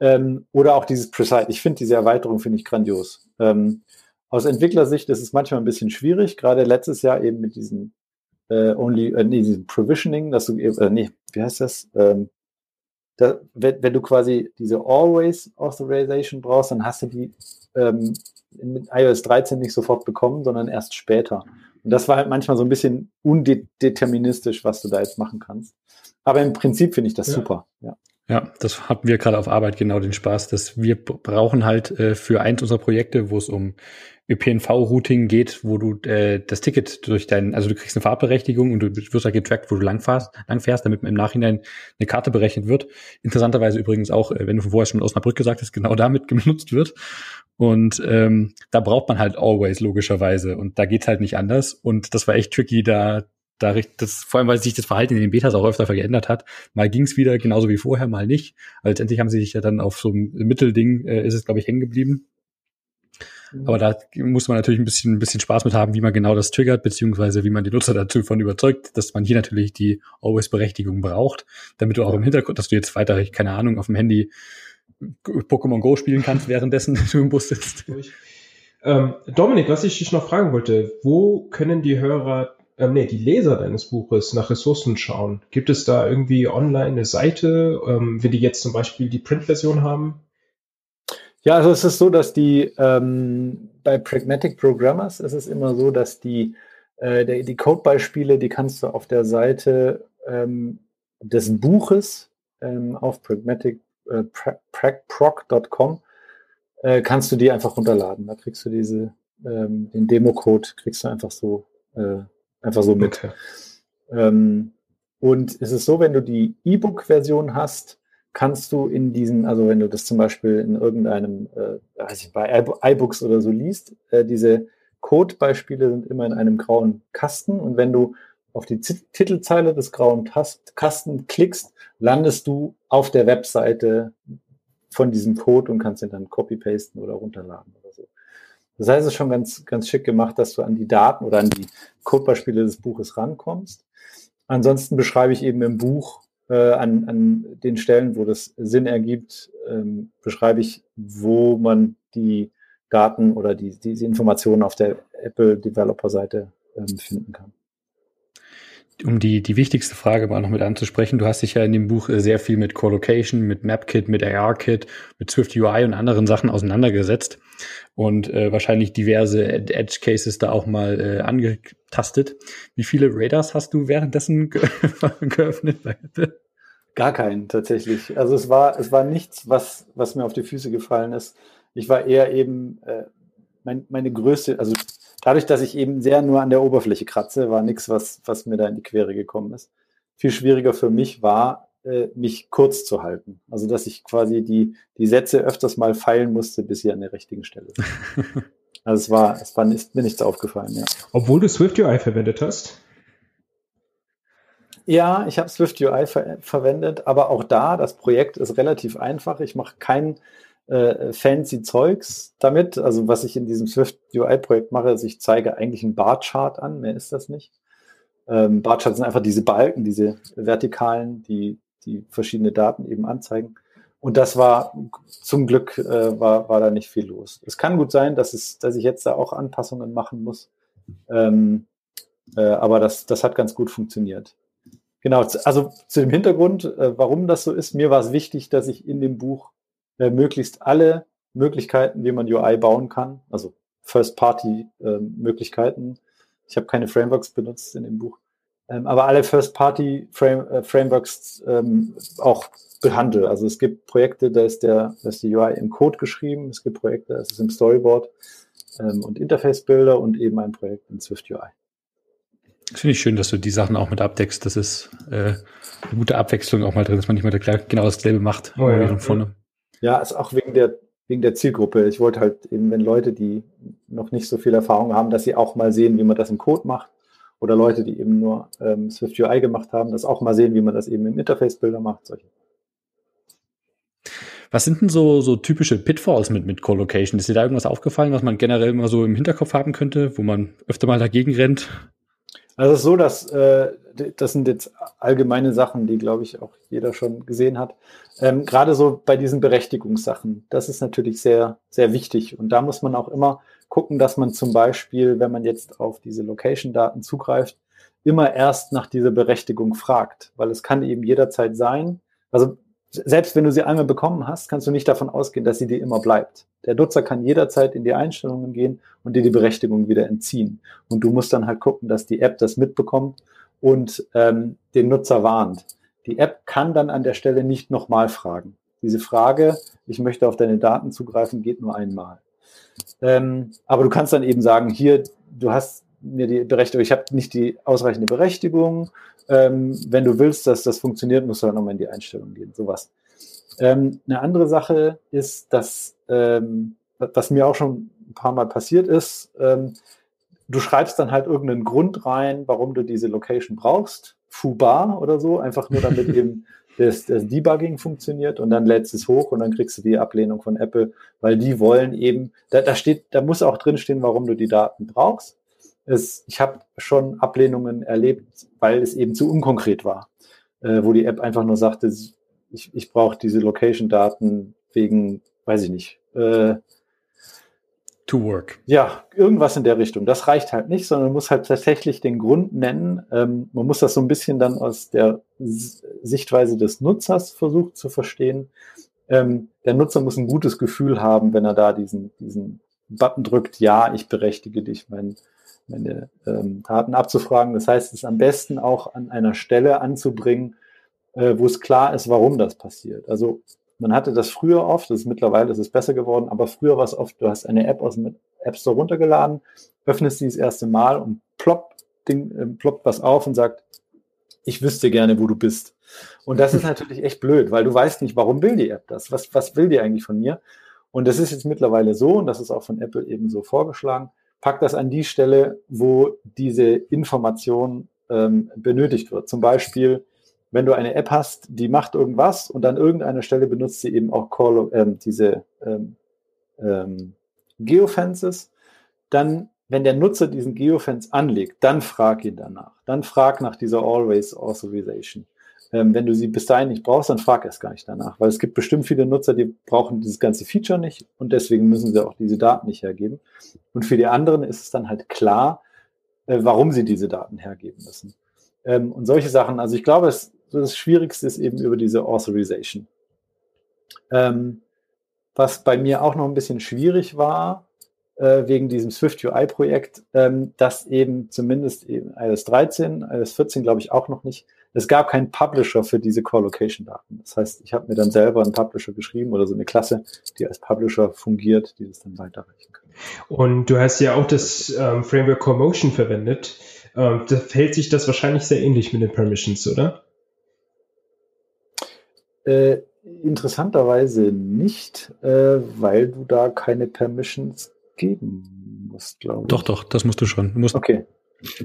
Ähm, oder auch dieses Precise. Ich finde diese Erweiterung, finde ich grandios. Ähm, aus Entwicklersicht ist es manchmal ein bisschen schwierig, gerade letztes Jahr eben mit diesen äh, only, äh, nee, diesem Provisioning, dass du, äh, nee, wie heißt das? Ähm, da, wenn, wenn du quasi diese Always Authorization brauchst, dann hast du die ähm, mit iOS 13 nicht sofort bekommen, sondern erst später. Und das war halt manchmal so ein bisschen undeterministisch, was du da jetzt machen kannst. Aber im Prinzip finde ich das ja. super. Ja. Ja, das hatten wir gerade auf Arbeit genau den Spaß, dass wir brauchen halt äh, für eins unserer Projekte, wo es um ÖPNV-Routing geht, wo du äh, das Ticket durch dein, also du kriegst eine Fahrberechtigung und du wirst halt getrackt, wo du lang fährst, lang fährst, damit im Nachhinein eine Karte berechnet wird. Interessanterweise übrigens auch, äh, wenn du vorher schon Brücke gesagt hast, genau damit genutzt wird. Und ähm, da braucht man halt always logischerweise und da geht's halt nicht anders. Und das war echt tricky, da da das, vor allem, weil sich das Verhalten in den Betas auch öfter geändert hat. Mal ging's wieder genauso wie vorher, mal nicht. Aber letztendlich haben sie sich ja dann auf so einem Mittelding, äh, ist es, glaube ich, hängen geblieben. Mhm. Aber da muss man natürlich ein bisschen, ein bisschen Spaß mit haben, wie man genau das triggert, beziehungsweise wie man die Nutzer dazu von überzeugt, dass man hier natürlich die Always-Berechtigung braucht, damit du auch im Hintergrund, dass du jetzt weiter, keine Ahnung, auf dem Handy Pokémon Go spielen kannst, währenddessen du im Bus sitzt. Ähm, Dominik, was ich dich noch fragen wollte, wo können die Hörer ähm, nee, die Leser deines Buches nach Ressourcen schauen? Gibt es da irgendwie online eine Seite, ähm, wenn die jetzt zum Beispiel die Print-Version haben? Ja, also es ist so, dass die ähm, bei Pragmatic Programmers ist es immer so, dass die, äh, die, die Codebeispiele, die kannst du auf der Seite ähm, des Buches ähm, auf pragmatic äh, äh, kannst du die einfach runterladen. Da kriegst du diese ähm, den Demo-Code kriegst du einfach so äh, Einfach so mit. Okay. Ähm, und es ist so, wenn du die E-Book-Version hast, kannst du in diesen, also wenn du das zum Beispiel in irgendeinem, äh, weiß ich, bei iBooks oder so liest, äh, diese Codebeispiele sind immer in einem grauen Kasten und wenn du auf die Z Titelzeile des grauen Tast Kasten klickst, landest du auf der Webseite von diesem Code und kannst ihn dann copy-pasten oder runterladen oder so. Das heißt, es ist schon ganz, ganz schick gemacht, dass du an die Daten oder an die Codebeispiele des Buches rankommst. Ansonsten beschreibe ich eben im Buch äh, an, an den Stellen, wo das Sinn ergibt, ähm, beschreibe ich, wo man die Daten oder die, diese Informationen auf der Apple Developer Seite ähm, finden kann um die, die wichtigste Frage mal noch mit anzusprechen, du hast dich ja in dem Buch äh, sehr viel mit Collocation, mit MapKit, mit ARKit, mit Swift UI und anderen Sachen auseinandergesetzt und äh, wahrscheinlich diverse Edge Cases da auch mal äh, angetastet. Wie viele Radars hast du währenddessen ge geöffnet Gar keinen tatsächlich. Also es war es war nichts, was was mir auf die Füße gefallen ist. Ich war eher eben äh, mein, meine größte, also dadurch, dass ich eben sehr nur an der Oberfläche kratze, war nichts, was, was mir da in die Quere gekommen ist. Viel schwieriger für mich war, äh, mich kurz zu halten. Also, dass ich quasi die, die Sätze öfters mal feilen musste, bis sie an der richtigen Stelle sind. also, es war, es war nicht, mir nichts aufgefallen, ja. Obwohl du SwiftUI verwendet hast? Ja, ich habe SwiftUI ver verwendet, aber auch da, das Projekt ist relativ einfach. Ich mache kein äh, fancy Zeugs damit. Also was ich in diesem Swift UI-Projekt mache, ist, ich zeige eigentlich einen Bar-Chart an, mehr ist das nicht. Ähm, Bar-Charts sind einfach diese Balken, diese vertikalen, die, die verschiedene Daten eben anzeigen. Und das war zum Glück äh, war, war da nicht viel los. Es kann gut sein, dass, es, dass ich jetzt da auch Anpassungen machen muss. Ähm, äh, aber das, das hat ganz gut funktioniert. Genau, also zu dem Hintergrund, äh, warum das so ist, mir war es wichtig, dass ich in dem Buch äh, möglichst alle Möglichkeiten, wie man UI bauen kann, also First-Party-Möglichkeiten. Äh, ich habe keine Frameworks benutzt in dem Buch, ähm, aber alle First-Party-Frameworks -Frame, äh, ähm, auch behandle. Also es gibt Projekte, da ist, der, da ist die UI im Code geschrieben, es gibt Projekte, da ist es im Storyboard ähm, und Interface-Bilder und eben ein Projekt in Swift UI. Das finde ich schön, dass du die Sachen auch mit abdeckst. Das ist äh, eine gute Abwechslung auch mal drin, dass man nicht mal genau dasselbe macht. Oh, ja. Vorne. Ja, ist auch wegen der, wegen der Zielgruppe. Ich wollte halt eben, wenn Leute, die noch nicht so viel Erfahrung haben, dass sie auch mal sehen, wie man das im Code macht. Oder Leute, die eben nur ähm, Swift UI gemacht haben, das auch mal sehen, wie man das eben im Interface-Bilder macht. Solche. Was sind denn so, so typische Pitfalls mit, mit Co-Location? Ist dir da irgendwas aufgefallen, was man generell mal so im Hinterkopf haben könnte, wo man öfter mal dagegen rennt? Also es ist so, dass äh, das sind jetzt allgemeine Sachen, die, glaube ich, auch jeder schon gesehen hat. Ähm, Gerade so bei diesen Berechtigungssachen, das ist natürlich sehr, sehr wichtig. Und da muss man auch immer gucken, dass man zum Beispiel, wenn man jetzt auf diese Location-Daten zugreift, immer erst nach dieser Berechtigung fragt, weil es kann eben jederzeit sein. Also selbst wenn du sie einmal bekommen hast, kannst du nicht davon ausgehen, dass sie dir immer bleibt. Der Nutzer kann jederzeit in die Einstellungen gehen und dir die Berechtigung wieder entziehen. Und du musst dann halt gucken, dass die App das mitbekommt und ähm, den Nutzer warnt. Die App kann dann an der Stelle nicht nochmal fragen. Diese Frage, ich möchte auf deine Daten zugreifen, geht nur einmal. Ähm, aber du kannst dann eben sagen, hier, du hast mir die Berechtigung, ich habe nicht die ausreichende Berechtigung. Ähm, wenn du willst, dass das funktioniert, musst du dann nochmal in die Einstellung gehen. Sowas. Ähm, eine andere Sache ist, dass, ähm, was mir auch schon ein paar Mal passiert ist, ähm, du schreibst dann halt irgendeinen Grund rein, warum du diese Location brauchst, Fubar oder so, einfach nur damit eben das, das Debugging funktioniert und dann lädst es hoch und dann kriegst du die Ablehnung von Apple, weil die wollen eben, da, da steht, da muss auch drinstehen, warum du die Daten brauchst. Es, ich habe schon Ablehnungen erlebt, weil es eben zu unkonkret war, äh, wo die App einfach nur sagte, ich, ich brauche diese Location-Daten wegen, weiß ich nicht, äh, to work. Ja, irgendwas in der Richtung. Das reicht halt nicht, sondern man muss halt tatsächlich den Grund nennen. Ähm, man muss das so ein bisschen dann aus der Sichtweise des Nutzers versuchen zu verstehen. Ähm, der Nutzer muss ein gutes Gefühl haben, wenn er da diesen, diesen Button drückt, ja, ich berechtige dich, mein, meine ähm, Daten abzufragen. Das heißt, es ist am besten auch an einer Stelle anzubringen, äh, wo es klar ist, warum das passiert. Also man hatte das früher oft, das ist mittlerweile das ist besser geworden, aber früher war es oft, du hast eine App aus dem App Store runtergeladen, öffnest sie das erste Mal und ploppt, Ding, äh, ploppt was auf und sagt, ich wüsste gerne, wo du bist. Und das ist natürlich echt blöd, weil du weißt nicht, warum will die App das? Was, was will die eigentlich von mir? Und das ist jetzt mittlerweile so, und das ist auch von Apple eben so vorgeschlagen, pack das an die Stelle, wo diese Information ähm, benötigt wird. Zum Beispiel, wenn du eine App hast, die macht irgendwas und an irgendeiner Stelle benutzt sie eben auch Call, ähm, diese ähm, ähm, Geofences, dann, wenn der Nutzer diesen Geofence anlegt, dann frag ihn danach. Dann frag nach dieser Always Authorization. Ähm, wenn du sie bis dahin nicht brauchst, dann frag erst gar nicht danach, weil es gibt bestimmt viele Nutzer, die brauchen dieses ganze Feature nicht und deswegen müssen sie auch diese Daten nicht hergeben. Und für die anderen ist es dann halt klar, äh, warum sie diese Daten hergeben müssen. Ähm, und solche Sachen, also ich glaube, es, das Schwierigste ist eben über diese Authorization. Ähm, was bei mir auch noch ein bisschen schwierig war, äh, wegen diesem Swift UI-Projekt, ähm, dass eben zumindest eben iOS 13, iOS 14 glaube ich auch noch nicht, es gab keinen Publisher für diese Core-Location-Daten. Das heißt, ich habe mir dann selber einen Publisher geschrieben oder so eine Klasse, die als Publisher fungiert, die das dann weiterreichen kann. Und du hast ja auch das ähm, Framework Core Motion verwendet. Ähm, da verhält sich das wahrscheinlich sehr ähnlich mit den Permissions, oder? Äh, interessanterweise nicht, äh, weil du da keine Permissions geben musst, glaube ich. Doch, doch, das musst du schon. Du musst okay.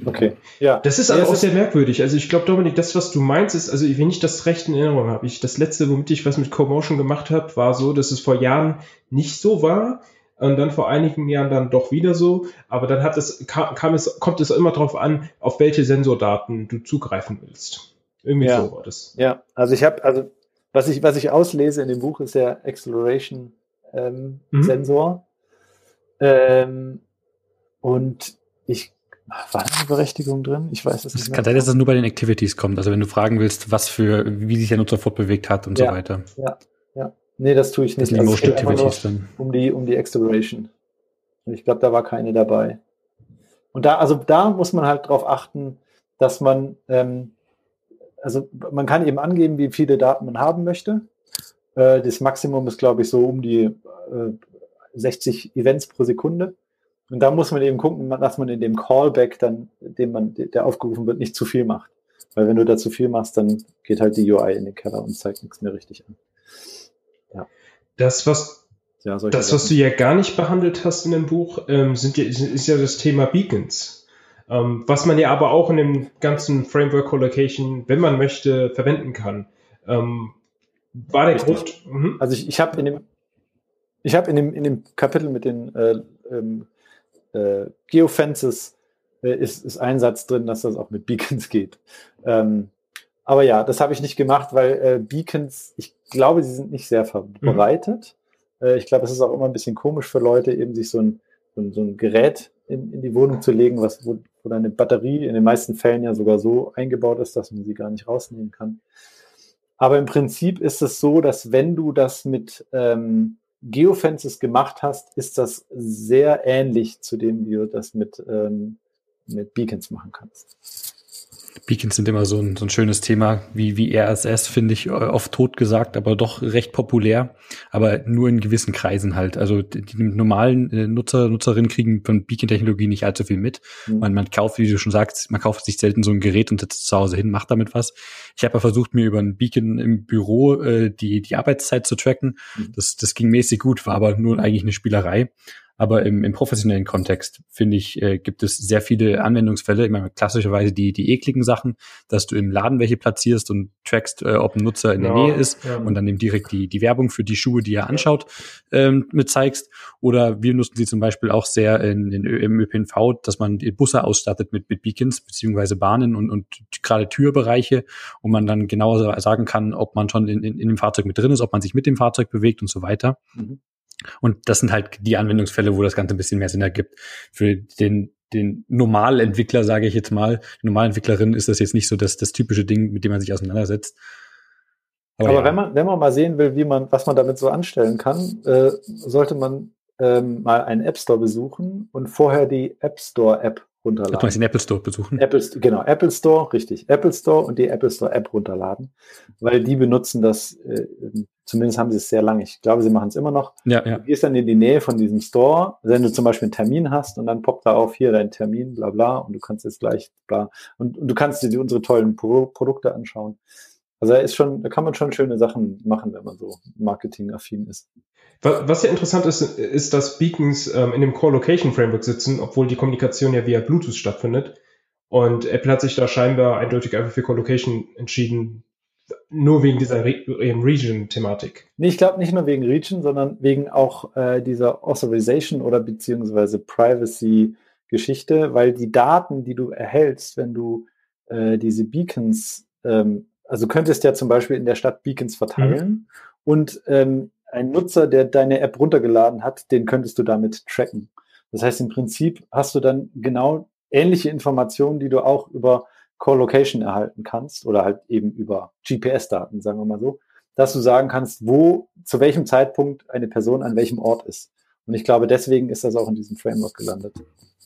Okay. Ja. Das ist aber auch sehr merkwürdig. Also ich glaube, Dominik, das, was du meinst, ist, also wenn ich das recht in Erinnerung habe, ich, das letzte, womit ich was mit Co-Motion gemacht habe, war so, dass es vor Jahren nicht so war und dann vor einigen Jahren dann doch wieder so. Aber dann hat es, kam, kam es, kommt es immer darauf an, auf welche Sensordaten du zugreifen willst. Irgendwie ja. so war das. Ja, also ich habe, also was ich, was ich auslese in dem Buch ist der Acceleration ähm, mhm. Sensor. Ähm, und ich war da eine Berechtigung drin? Ich weiß es nicht. Es kann sein, dass das nur bei den Activities kommt. Also wenn du fragen willst, was für, wie sich der Nutzer fortbewegt hat und ja, so weiter. Ja, ja. Nee, das tue ich nicht. Das also Activities dann. Um die, um die Acceleration. Ich glaube, da war keine dabei. Und da, also da muss man halt drauf achten, dass man, ähm, also man kann eben angeben, wie viele Daten man haben möchte. Äh, das Maximum ist, glaube ich, so um die äh, 60 Events pro Sekunde. Und da muss man eben gucken, dass man in dem Callback dann, dem man, der aufgerufen wird, nicht zu viel macht. Weil wenn du da zu viel machst, dann geht halt die UI in den Keller und zeigt nichts mehr richtig an. Ja. Das, was, ja, das, was du ja gar nicht behandelt hast in dem Buch, ähm, sind ist ja das Thema Beacons. Ähm, was man ja aber auch in dem ganzen Framework Collocation, wenn man möchte, verwenden kann. Ähm, war der Grund? Mhm. Also ich, ich habe in dem, ich habe in dem, in dem Kapitel mit den äh, ähm, äh, Geofences äh, ist, ist ein Satz drin, dass das auch mit Beacons geht. Ähm, aber ja, das habe ich nicht gemacht, weil äh, Beacons, ich glaube, sie sind nicht sehr verbreitet. Mhm. Äh, ich glaube, es ist auch immer ein bisschen komisch für Leute, eben sich so ein, so ein, so ein Gerät in, in die Wohnung zu legen, was, wo, wo deine Batterie in den meisten Fällen ja sogar so eingebaut ist, dass man sie gar nicht rausnehmen kann. Aber im Prinzip ist es so, dass wenn du das mit ähm, Geofences gemacht hast, ist das sehr ähnlich zu dem, wie du das mit, ähm, mit Beacons machen kannst. Beacons sind immer so ein, so ein schönes Thema, wie, wie RSS, finde ich, oft tot gesagt, aber doch recht populär, aber nur in gewissen Kreisen halt. Also die, die normalen äh, Nutzer, Nutzerinnen kriegen von Beacon-Technologie nicht allzu viel mit. Mhm. Man, man kauft, wie du schon sagst, man kauft sich selten so ein Gerät und setzt es zu Hause hin, macht damit was. Ich habe ja versucht, mir über ein Beacon im Büro äh, die, die Arbeitszeit zu tracken. Mhm. Das, das ging mäßig gut, war aber nur eigentlich eine Spielerei. Aber im, im professionellen Kontext, finde ich, äh, gibt es sehr viele Anwendungsfälle. Ich meine, klassischerweise die, die ekligen Sachen, dass du im Laden welche platzierst und trackst, äh, ob ein Nutzer in der ja, Nähe ist ja. und dann eben direkt die, die Werbung für die Schuhe, die er anschaut, ähm, mit zeigst. Oder wir nutzen sie zum Beispiel auch sehr in, in, im ÖPNV, dass man die Busse ausstattet mit, mit Beacons beziehungsweise Bahnen und, und gerade Türbereiche, wo man dann genauer sagen kann, ob man schon in, in, in dem Fahrzeug mit drin ist, ob man sich mit dem Fahrzeug bewegt und so weiter. Mhm. Und das sind halt die Anwendungsfälle, wo das Ganze ein bisschen mehr Sinn ergibt. Für den, den Normalentwickler, sage ich jetzt mal, die Normalentwicklerin ist das jetzt nicht so das, das typische Ding, mit dem man sich auseinandersetzt. Aber, Aber ja. wenn man, wenn man mal sehen will, wie man, was man damit so anstellen kann, äh, sollte man ähm, mal einen App Store besuchen und vorher die App Store App runterladen. Du meinst den Apple Store besuchen? Apple, genau, Apple Store, richtig. Apple Store und die Apple Store App runterladen, weil die benutzen das, äh, zumindest haben sie es sehr lange. Ich glaube, sie machen es immer noch. Ja, ja. Du gehst dann in die Nähe von diesem Store, wenn du zum Beispiel einen Termin hast und dann poppt da auf hier dein Termin, bla bla, und du kannst jetzt gleich bla. Und, und du kannst dir unsere tollen Pro Produkte anschauen. Also da ist schon, da kann man schon schöne Sachen machen, wenn man so marketingaffin ist. Was ja interessant ist, ist, dass Beacons ähm, in dem Core Location Framework sitzen, obwohl die Kommunikation ja via Bluetooth stattfindet. Und Apple hat sich da scheinbar eindeutig einfach für Core Location entschieden, nur wegen dieser Re Region-Thematik. Nee, ich glaube nicht nur wegen Region, sondern wegen auch äh, dieser Authorization oder beziehungsweise Privacy-Geschichte, weil die Daten, die du erhältst, wenn du äh, diese Beacons, ähm, also könntest ja zum Beispiel in der Stadt Beacons verteilen mhm. und ähm, ein Nutzer, der deine App runtergeladen hat, den könntest du damit tracken. Das heißt, im Prinzip hast du dann genau ähnliche Informationen, die du auch über Co-Location erhalten kannst oder halt eben über GPS-Daten, sagen wir mal so, dass du sagen kannst, wo, zu welchem Zeitpunkt eine Person an welchem Ort ist. Und ich glaube, deswegen ist das auch in diesem Framework gelandet.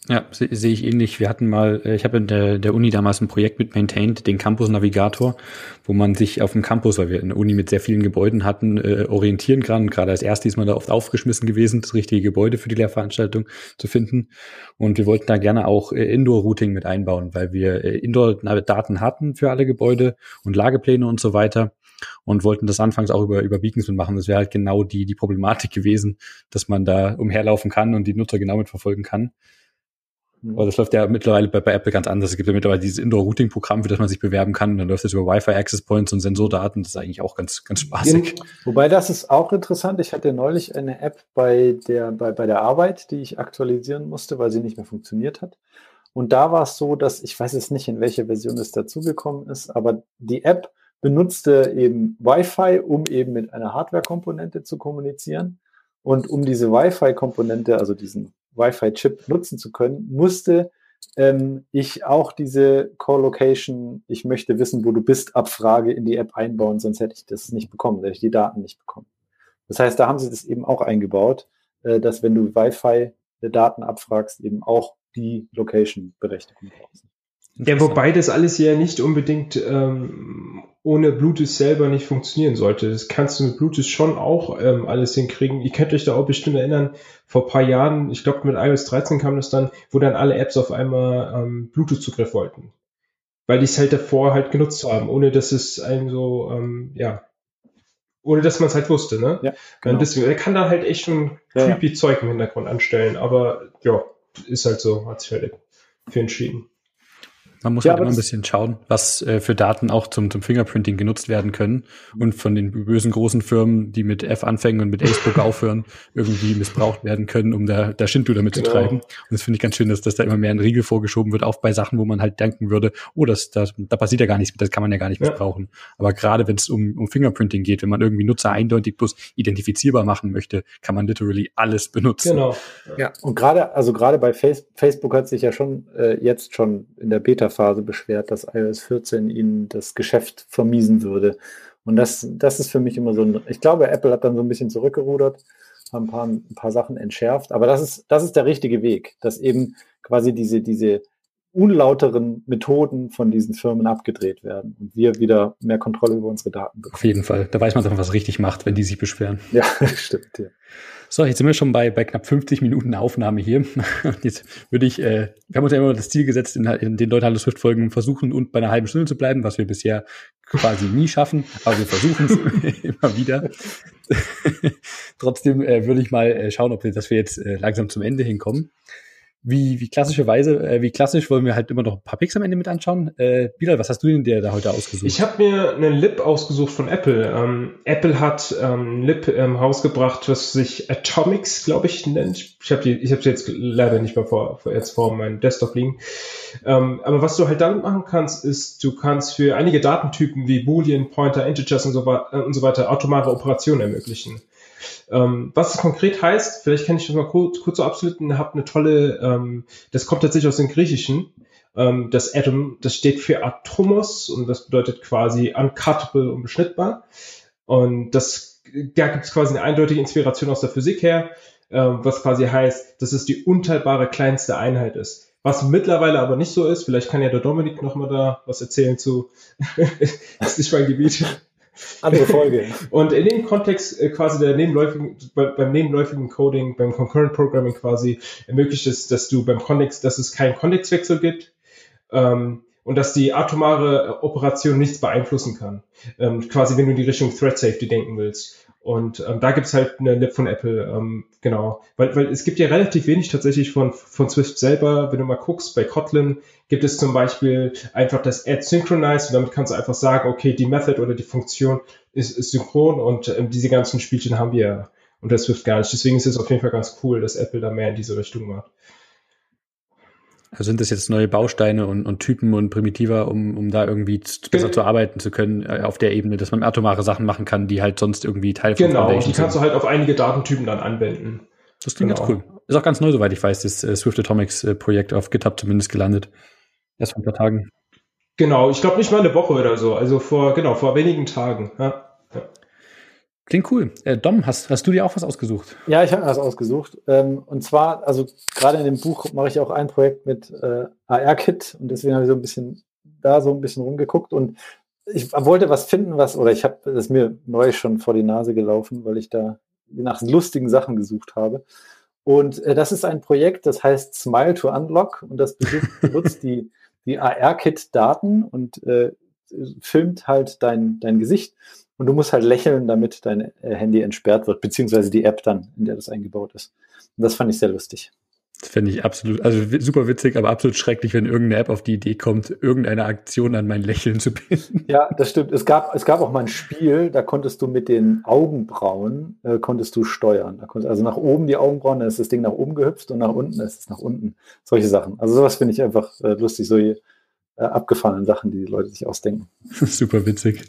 Ja, sehe seh ich ähnlich. Wir hatten mal, äh, ich habe in der, der Uni damals ein Projekt mit Maintained, den Campus Navigator, wo man sich auf dem Campus, weil wir eine Uni mit sehr vielen Gebäuden hatten, äh, orientieren kann. Gerade als erstes ist man da oft aufgeschmissen gewesen, das richtige Gebäude für die Lehrveranstaltung zu finden. Und wir wollten da gerne auch äh, Indoor-Routing mit einbauen, weil wir äh, Indoor-Daten hatten für alle Gebäude und Lagepläne und so weiter und wollten das anfangs auch über, über Beacons mitmachen. Das wäre halt genau die, die Problematik gewesen, dass man da umherlaufen kann und die Nutzer genau mitverfolgen kann. Mhm. Aber das läuft ja mittlerweile bei, bei, Apple ganz anders. Es gibt ja mittlerweile dieses Indoor-Routing-Programm, für das man sich bewerben kann. Dann läuft es über Wi-Fi-Access-Points und Sensordaten. Das ist eigentlich auch ganz, ganz spaßig. Wobei das ist auch interessant. Ich hatte neulich eine App bei der, bei, bei der Arbeit, die ich aktualisieren musste, weil sie nicht mehr funktioniert hat. Und da war es so, dass ich weiß jetzt nicht, in welcher Version es dazugekommen ist, aber die App benutzte eben Wi-Fi, um eben mit einer Hardware-Komponente zu kommunizieren. Und um diese Wi-Fi-Komponente, also diesen Wi-Fi-Chip nutzen zu können, musste ähm, ich auch diese Call-Location, ich möchte wissen, wo du bist, Abfrage in die App einbauen, sonst hätte ich das nicht bekommen, hätte ich die Daten nicht bekommen. Das heißt, da haben sie das eben auch eingebaut, äh, dass wenn du Wi-Fi-Daten abfragst, eben auch die Location-Berechtigung brauchst. Ja, wobei das alles ja nicht unbedingt ähm, ohne Bluetooth selber nicht funktionieren sollte. Das kannst du mit Bluetooth schon auch ähm, alles hinkriegen. Ihr könnt euch da auch bestimmt erinnern, vor paar Jahren, ich glaube mit iOS 13 kam das dann, wo dann alle Apps auf einmal ähm, Bluetooth-Zugriff wollten. Weil die es halt davor halt genutzt haben, ohne dass es einem so, ähm, ja, ohne dass man es halt wusste, ne? Ja, genau. Und deswegen, er kann da halt echt schon creepy ja, ja. Zeug im Hintergrund anstellen, aber ja, ist halt so, hat sich halt für entschieden. Man muss ja, halt immer ein bisschen schauen, was äh, für Daten auch zum, zum Fingerprinting genutzt werden können und von den bösen großen Firmen, die mit F anfangen und mit Facebook aufhören, irgendwie missbraucht werden können, um da, da Shinto damit genau. zu treiben. Und das finde ich ganz schön, dass, dass da immer mehr ein Riegel vorgeschoben wird, auch bei Sachen, wo man halt denken würde, oh, das, das, da passiert ja gar nichts, das kann man ja gar nicht ja. missbrauchen. Aber gerade wenn es um, um Fingerprinting geht, wenn man irgendwie Nutzer eindeutig bloß identifizierbar machen möchte, kann man literally alles benutzen. Genau. Ja, und gerade, also gerade bei Face Facebook hat sich ja schon äh, jetzt schon in der Beta Phase beschwert, dass iOS 14 ihnen das Geschäft vermiesen würde. Und das, das ist für mich immer so ein, ich glaube, Apple hat dann so ein bisschen zurückgerudert, haben ein paar, ein paar Sachen entschärft, aber das ist, das ist der richtige Weg, dass eben quasi diese, diese unlauteren Methoden von diesen Firmen abgedreht werden und wir wieder mehr Kontrolle über unsere Daten bekommen. Auf jeden Fall. Da weiß man doch, was richtig macht, wenn die sich beschweren. Ja, stimmt. Ja. So, jetzt sind wir schon bei, bei knapp 50 Minuten Aufnahme hier. Jetzt würde ich, äh, wir haben uns ja immer das Ziel gesetzt, in, in den Leute Hallo Swift Folgen versuchen und bei einer halben Stunde zu bleiben, was wir bisher quasi nie schaffen, aber wir versuchen es immer wieder. Trotzdem äh, würde ich mal äh, schauen, ob wir, dass wir jetzt äh, langsam zum Ende hinkommen wie, wie klassischerweise, äh, wie klassisch wollen wir halt immer noch ein paar Picks am Ende mit anschauen. Äh, Bilal, was hast du denn dir da heute ausgesucht? Ich habe mir einen Lip ausgesucht von Apple. Ähm, Apple hat ähm, Lip im Haus gebracht, was sich Atomics, glaube ich, nennt. Ich habe die, ich habe jetzt leider nicht mehr vor, jetzt vor meinem Desktop liegen. Ähm, aber was du halt damit machen kannst, ist, du kannst für einige Datentypen wie Boolean, Pointer, Integers und so, äh, und so weiter atomare Operationen ermöglichen. Ähm, was es konkret heißt, vielleicht kann ich das mal kurz, kurz so abschlitten, habe eine tolle, ähm, das kommt tatsächlich aus dem Griechischen. Ähm, das Atom, das steht für Atomos und das bedeutet quasi uncuttable, unbeschnittbar. Und das, da gibt es quasi eine eindeutige Inspiration aus der Physik her, ähm, was quasi heißt, dass es die unteilbare kleinste Einheit ist. Was mittlerweile aber nicht so ist, vielleicht kann ja der Dominik noch mal da was erzählen zu, das ist nicht mein Gebiet. Andere Folge. Und in dem Kontext äh, quasi der nebenläufigen, bei, beim nebenläufigen Coding, beim Concurrent Programming quasi ermöglicht es, dass du beim Kontext, dass es keinen Kontextwechsel gibt ähm, und dass die atomare Operation nichts beeinflussen kann. Ähm, quasi, wenn du in die Richtung Thread Safety denken willst. Und ähm, da gibt's halt eine Lib von Apple, ähm, genau. Weil, weil es gibt ja relativ wenig tatsächlich von, von Swift selber. Wenn du mal guckst, bei Kotlin gibt es zum Beispiel einfach das Add Synchronize und damit kannst du einfach sagen, okay, die Method oder die Funktion ist, ist synchron und ähm, diese ganzen Spielchen haben wir unter Swift gar nicht. Deswegen ist es auf jeden Fall ganz cool, dass Apple da mehr in diese Richtung macht. Also sind das jetzt neue Bausteine und, und Typen und Primitiver, um, um da irgendwie zu, besser zu arbeiten zu können äh, auf der Ebene, dass man atomare Sachen machen kann, die halt sonst irgendwie Teil von Genau, und die kannst du halt auf einige Datentypen dann anwenden. Das klingt genau. ganz cool. Ist auch ganz neu, soweit ich weiß, das äh, Swift Atomics äh, Projekt auf GitHub zumindest gelandet. Erst vor ein paar Tagen. Genau, ich glaube nicht mal eine Woche oder so, also vor, genau, vor wenigen Tagen. Ja. Klingt cool. Äh, Dom, hast, hast du dir auch was ausgesucht? Ja, ich habe was ausgesucht. Ähm, und zwar, also gerade in dem Buch mache ich auch ein Projekt mit äh, AR-Kit und deswegen habe ich so ein bisschen da so ein bisschen rumgeguckt und ich wollte was finden, was, oder ich habe das mir neu schon vor die Nase gelaufen, weil ich da nach lustigen Sachen gesucht habe. Und äh, das ist ein Projekt, das heißt Smile to Unlock und das benutzt die, die AR-Kit-Daten und äh, filmt halt dein, dein Gesicht und du musst halt lächeln, damit dein äh, Handy entsperrt wird, beziehungsweise die App dann, in der das eingebaut ist. Und das fand ich sehr lustig. Das fände ich absolut, also super witzig, aber absolut schrecklich, wenn irgendeine App auf die Idee kommt, irgendeine Aktion an mein Lächeln zu binden. Ja, das stimmt. Es gab, es gab auch mal ein Spiel, da konntest du mit den Augenbrauen, äh, konntest du steuern. Da konntest, also nach oben die Augenbrauen, dann ist das Ding nach oben gehüpft und nach unten ist es nach unten. Solche Sachen. Also sowas finde ich einfach äh, lustig, so äh, abgefahrene Sachen, die die Leute sich ausdenken. super witzig.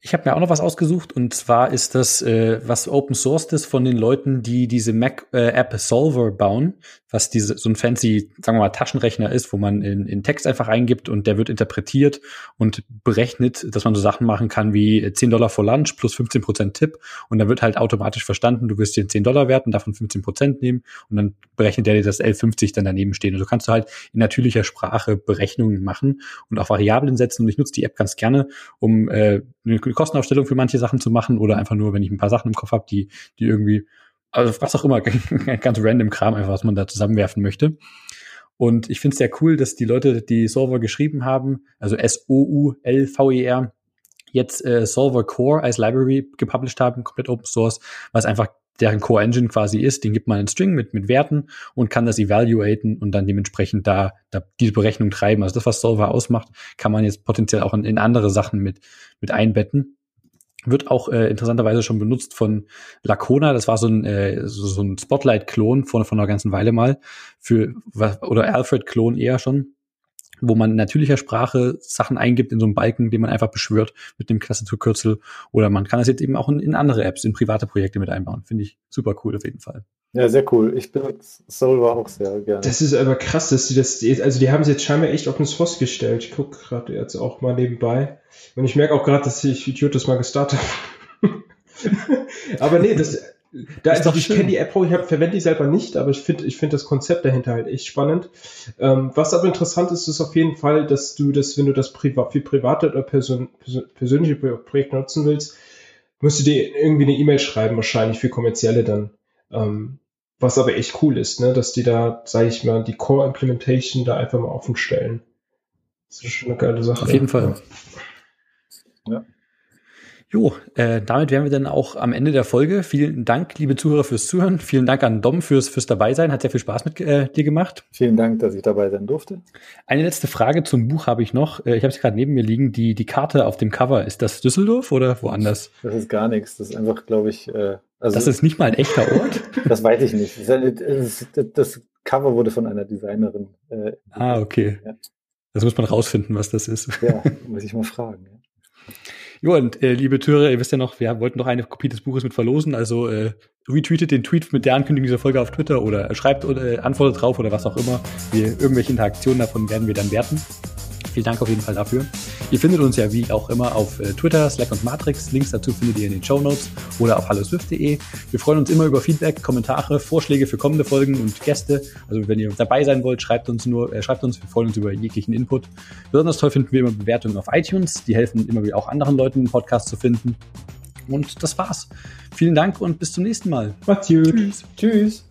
Ich habe mir auch noch was ausgesucht und zwar ist das äh, was Open Source ist von den Leuten, die diese Mac äh, App Solver bauen, was diese so ein fancy, sagen wir mal Taschenrechner ist, wo man in, in Text einfach eingibt und der wird interpretiert und berechnet, dass man so Sachen machen kann wie 10 Dollar vor Lunch plus 15 Prozent Tipp. Und dann wird halt automatisch verstanden, du wirst dir 10 Dollar wert und davon 15 Prozent nehmen. Und dann berechnet der dir das L50 dann daneben stehen. Und so kannst du halt in natürlicher Sprache Berechnungen machen und auch Variablen setzen. Und ich nutze die App ganz gerne, um äh, eine Kostenaufstellung für manche Sachen zu machen oder einfach nur, wenn ich ein paar Sachen im Kopf habe, die, die irgendwie, also was auch immer, ganz random Kram, einfach was man da zusammenwerfen möchte. Und ich finde es sehr cool, dass die Leute, die Solver geschrieben haben, also S-O-U-L-V-E-R, jetzt äh, Solver Core als Library gepublished haben, komplett Open Source, was einfach deren Core Engine quasi ist, den gibt man einen String mit, mit Werten und kann das evaluaten und dann dementsprechend da, da diese Berechnung treiben. Also das, was Solver ausmacht, kann man jetzt potenziell auch in, in andere Sachen mit, mit einbetten. Wird auch äh, interessanterweise schon benutzt von Lacona. Das war so ein, äh, so, ein Spotlight-Klon von, von einer ganzen Weile mal. Für, oder Alfred-Klon eher schon wo man in natürlicher Sprache Sachen eingibt in so einen Balken, den man einfach beschwört mit dem Klasse-Kürzel. Oder man kann das jetzt eben auch in, in, andere Apps, in private Projekte mit einbauen. Finde ich super cool auf jeden Fall. Ja, sehr cool. Ich benutze Solver auch sehr gerne. Das ist aber krass, dass die das, also die haben sie jetzt scheinbar echt Open Source gestellt. Ich gucke gerade jetzt auch mal nebenbei. Und ich merke auch gerade, dass ich Idiot das mal gestartet habe. aber nee, das, da, also ich kenne die App, ich hab, verwende die selber nicht, aber ich finde ich finde das Konzept dahinter halt echt spannend. Ähm, was aber interessant ist, ist auf jeden Fall, dass du das, wenn du das privat, für private oder person, persönliche Projekte nutzen willst, musst du dir irgendwie eine E-Mail schreiben, wahrscheinlich für kommerzielle dann. Ähm, was aber echt cool ist, ne, dass die da, sage ich mal, die Core Implementation da einfach mal offen stellen. Das ist schon eine geile Sache. Auf jeden Fall. Ja. Jo, äh, damit wären wir dann auch am Ende der Folge. Vielen Dank, liebe Zuhörer, fürs Zuhören. Vielen Dank an Dom fürs, fürs Dabeisein. Hat sehr viel Spaß mit äh, dir gemacht. Vielen Dank, dass ich dabei sein durfte. Eine letzte Frage zum Buch habe ich noch. Äh, ich habe es gerade neben mir liegen. Die, die Karte auf dem Cover, ist das Düsseldorf oder woanders? Das ist gar nichts. Das ist einfach, glaube ich. Äh, also, das ist nicht mal ein echter Ort? das weiß ich nicht. Das, das, Cover wurde von einer Designerin. Äh, ah, okay. Ja. Das muss man rausfinden, was das ist. Ja, muss ich mal fragen. Ja. Jo, und äh, liebe Türe, ihr wisst ja noch, wir wollten noch eine Kopie des Buches mit verlosen, also äh, retweetet den Tweet mit der Ankündigung dieser Folge auf Twitter oder schreibt äh, antwortet drauf oder was auch immer. Wir, irgendwelche Interaktionen davon werden wir dann werten. Vielen Dank auf jeden Fall dafür. Ihr findet uns ja wie auch immer auf äh, Twitter, Slack und Matrix. Links dazu findet ihr in den Show Notes oder auf halloswift.de. Wir freuen uns immer über Feedback, Kommentare, Vorschläge für kommende Folgen und Gäste. Also wenn ihr dabei sein wollt, schreibt uns nur, äh, schreibt uns. Wir freuen uns über jeglichen Input. Besonders toll finden wir immer Bewertungen auf iTunes. Die helfen immer wieder auch anderen Leuten, einen Podcast zu finden. Und das war's. Vielen Dank und bis zum nächsten Mal. Macht's gut. Tschüss. Tschüss.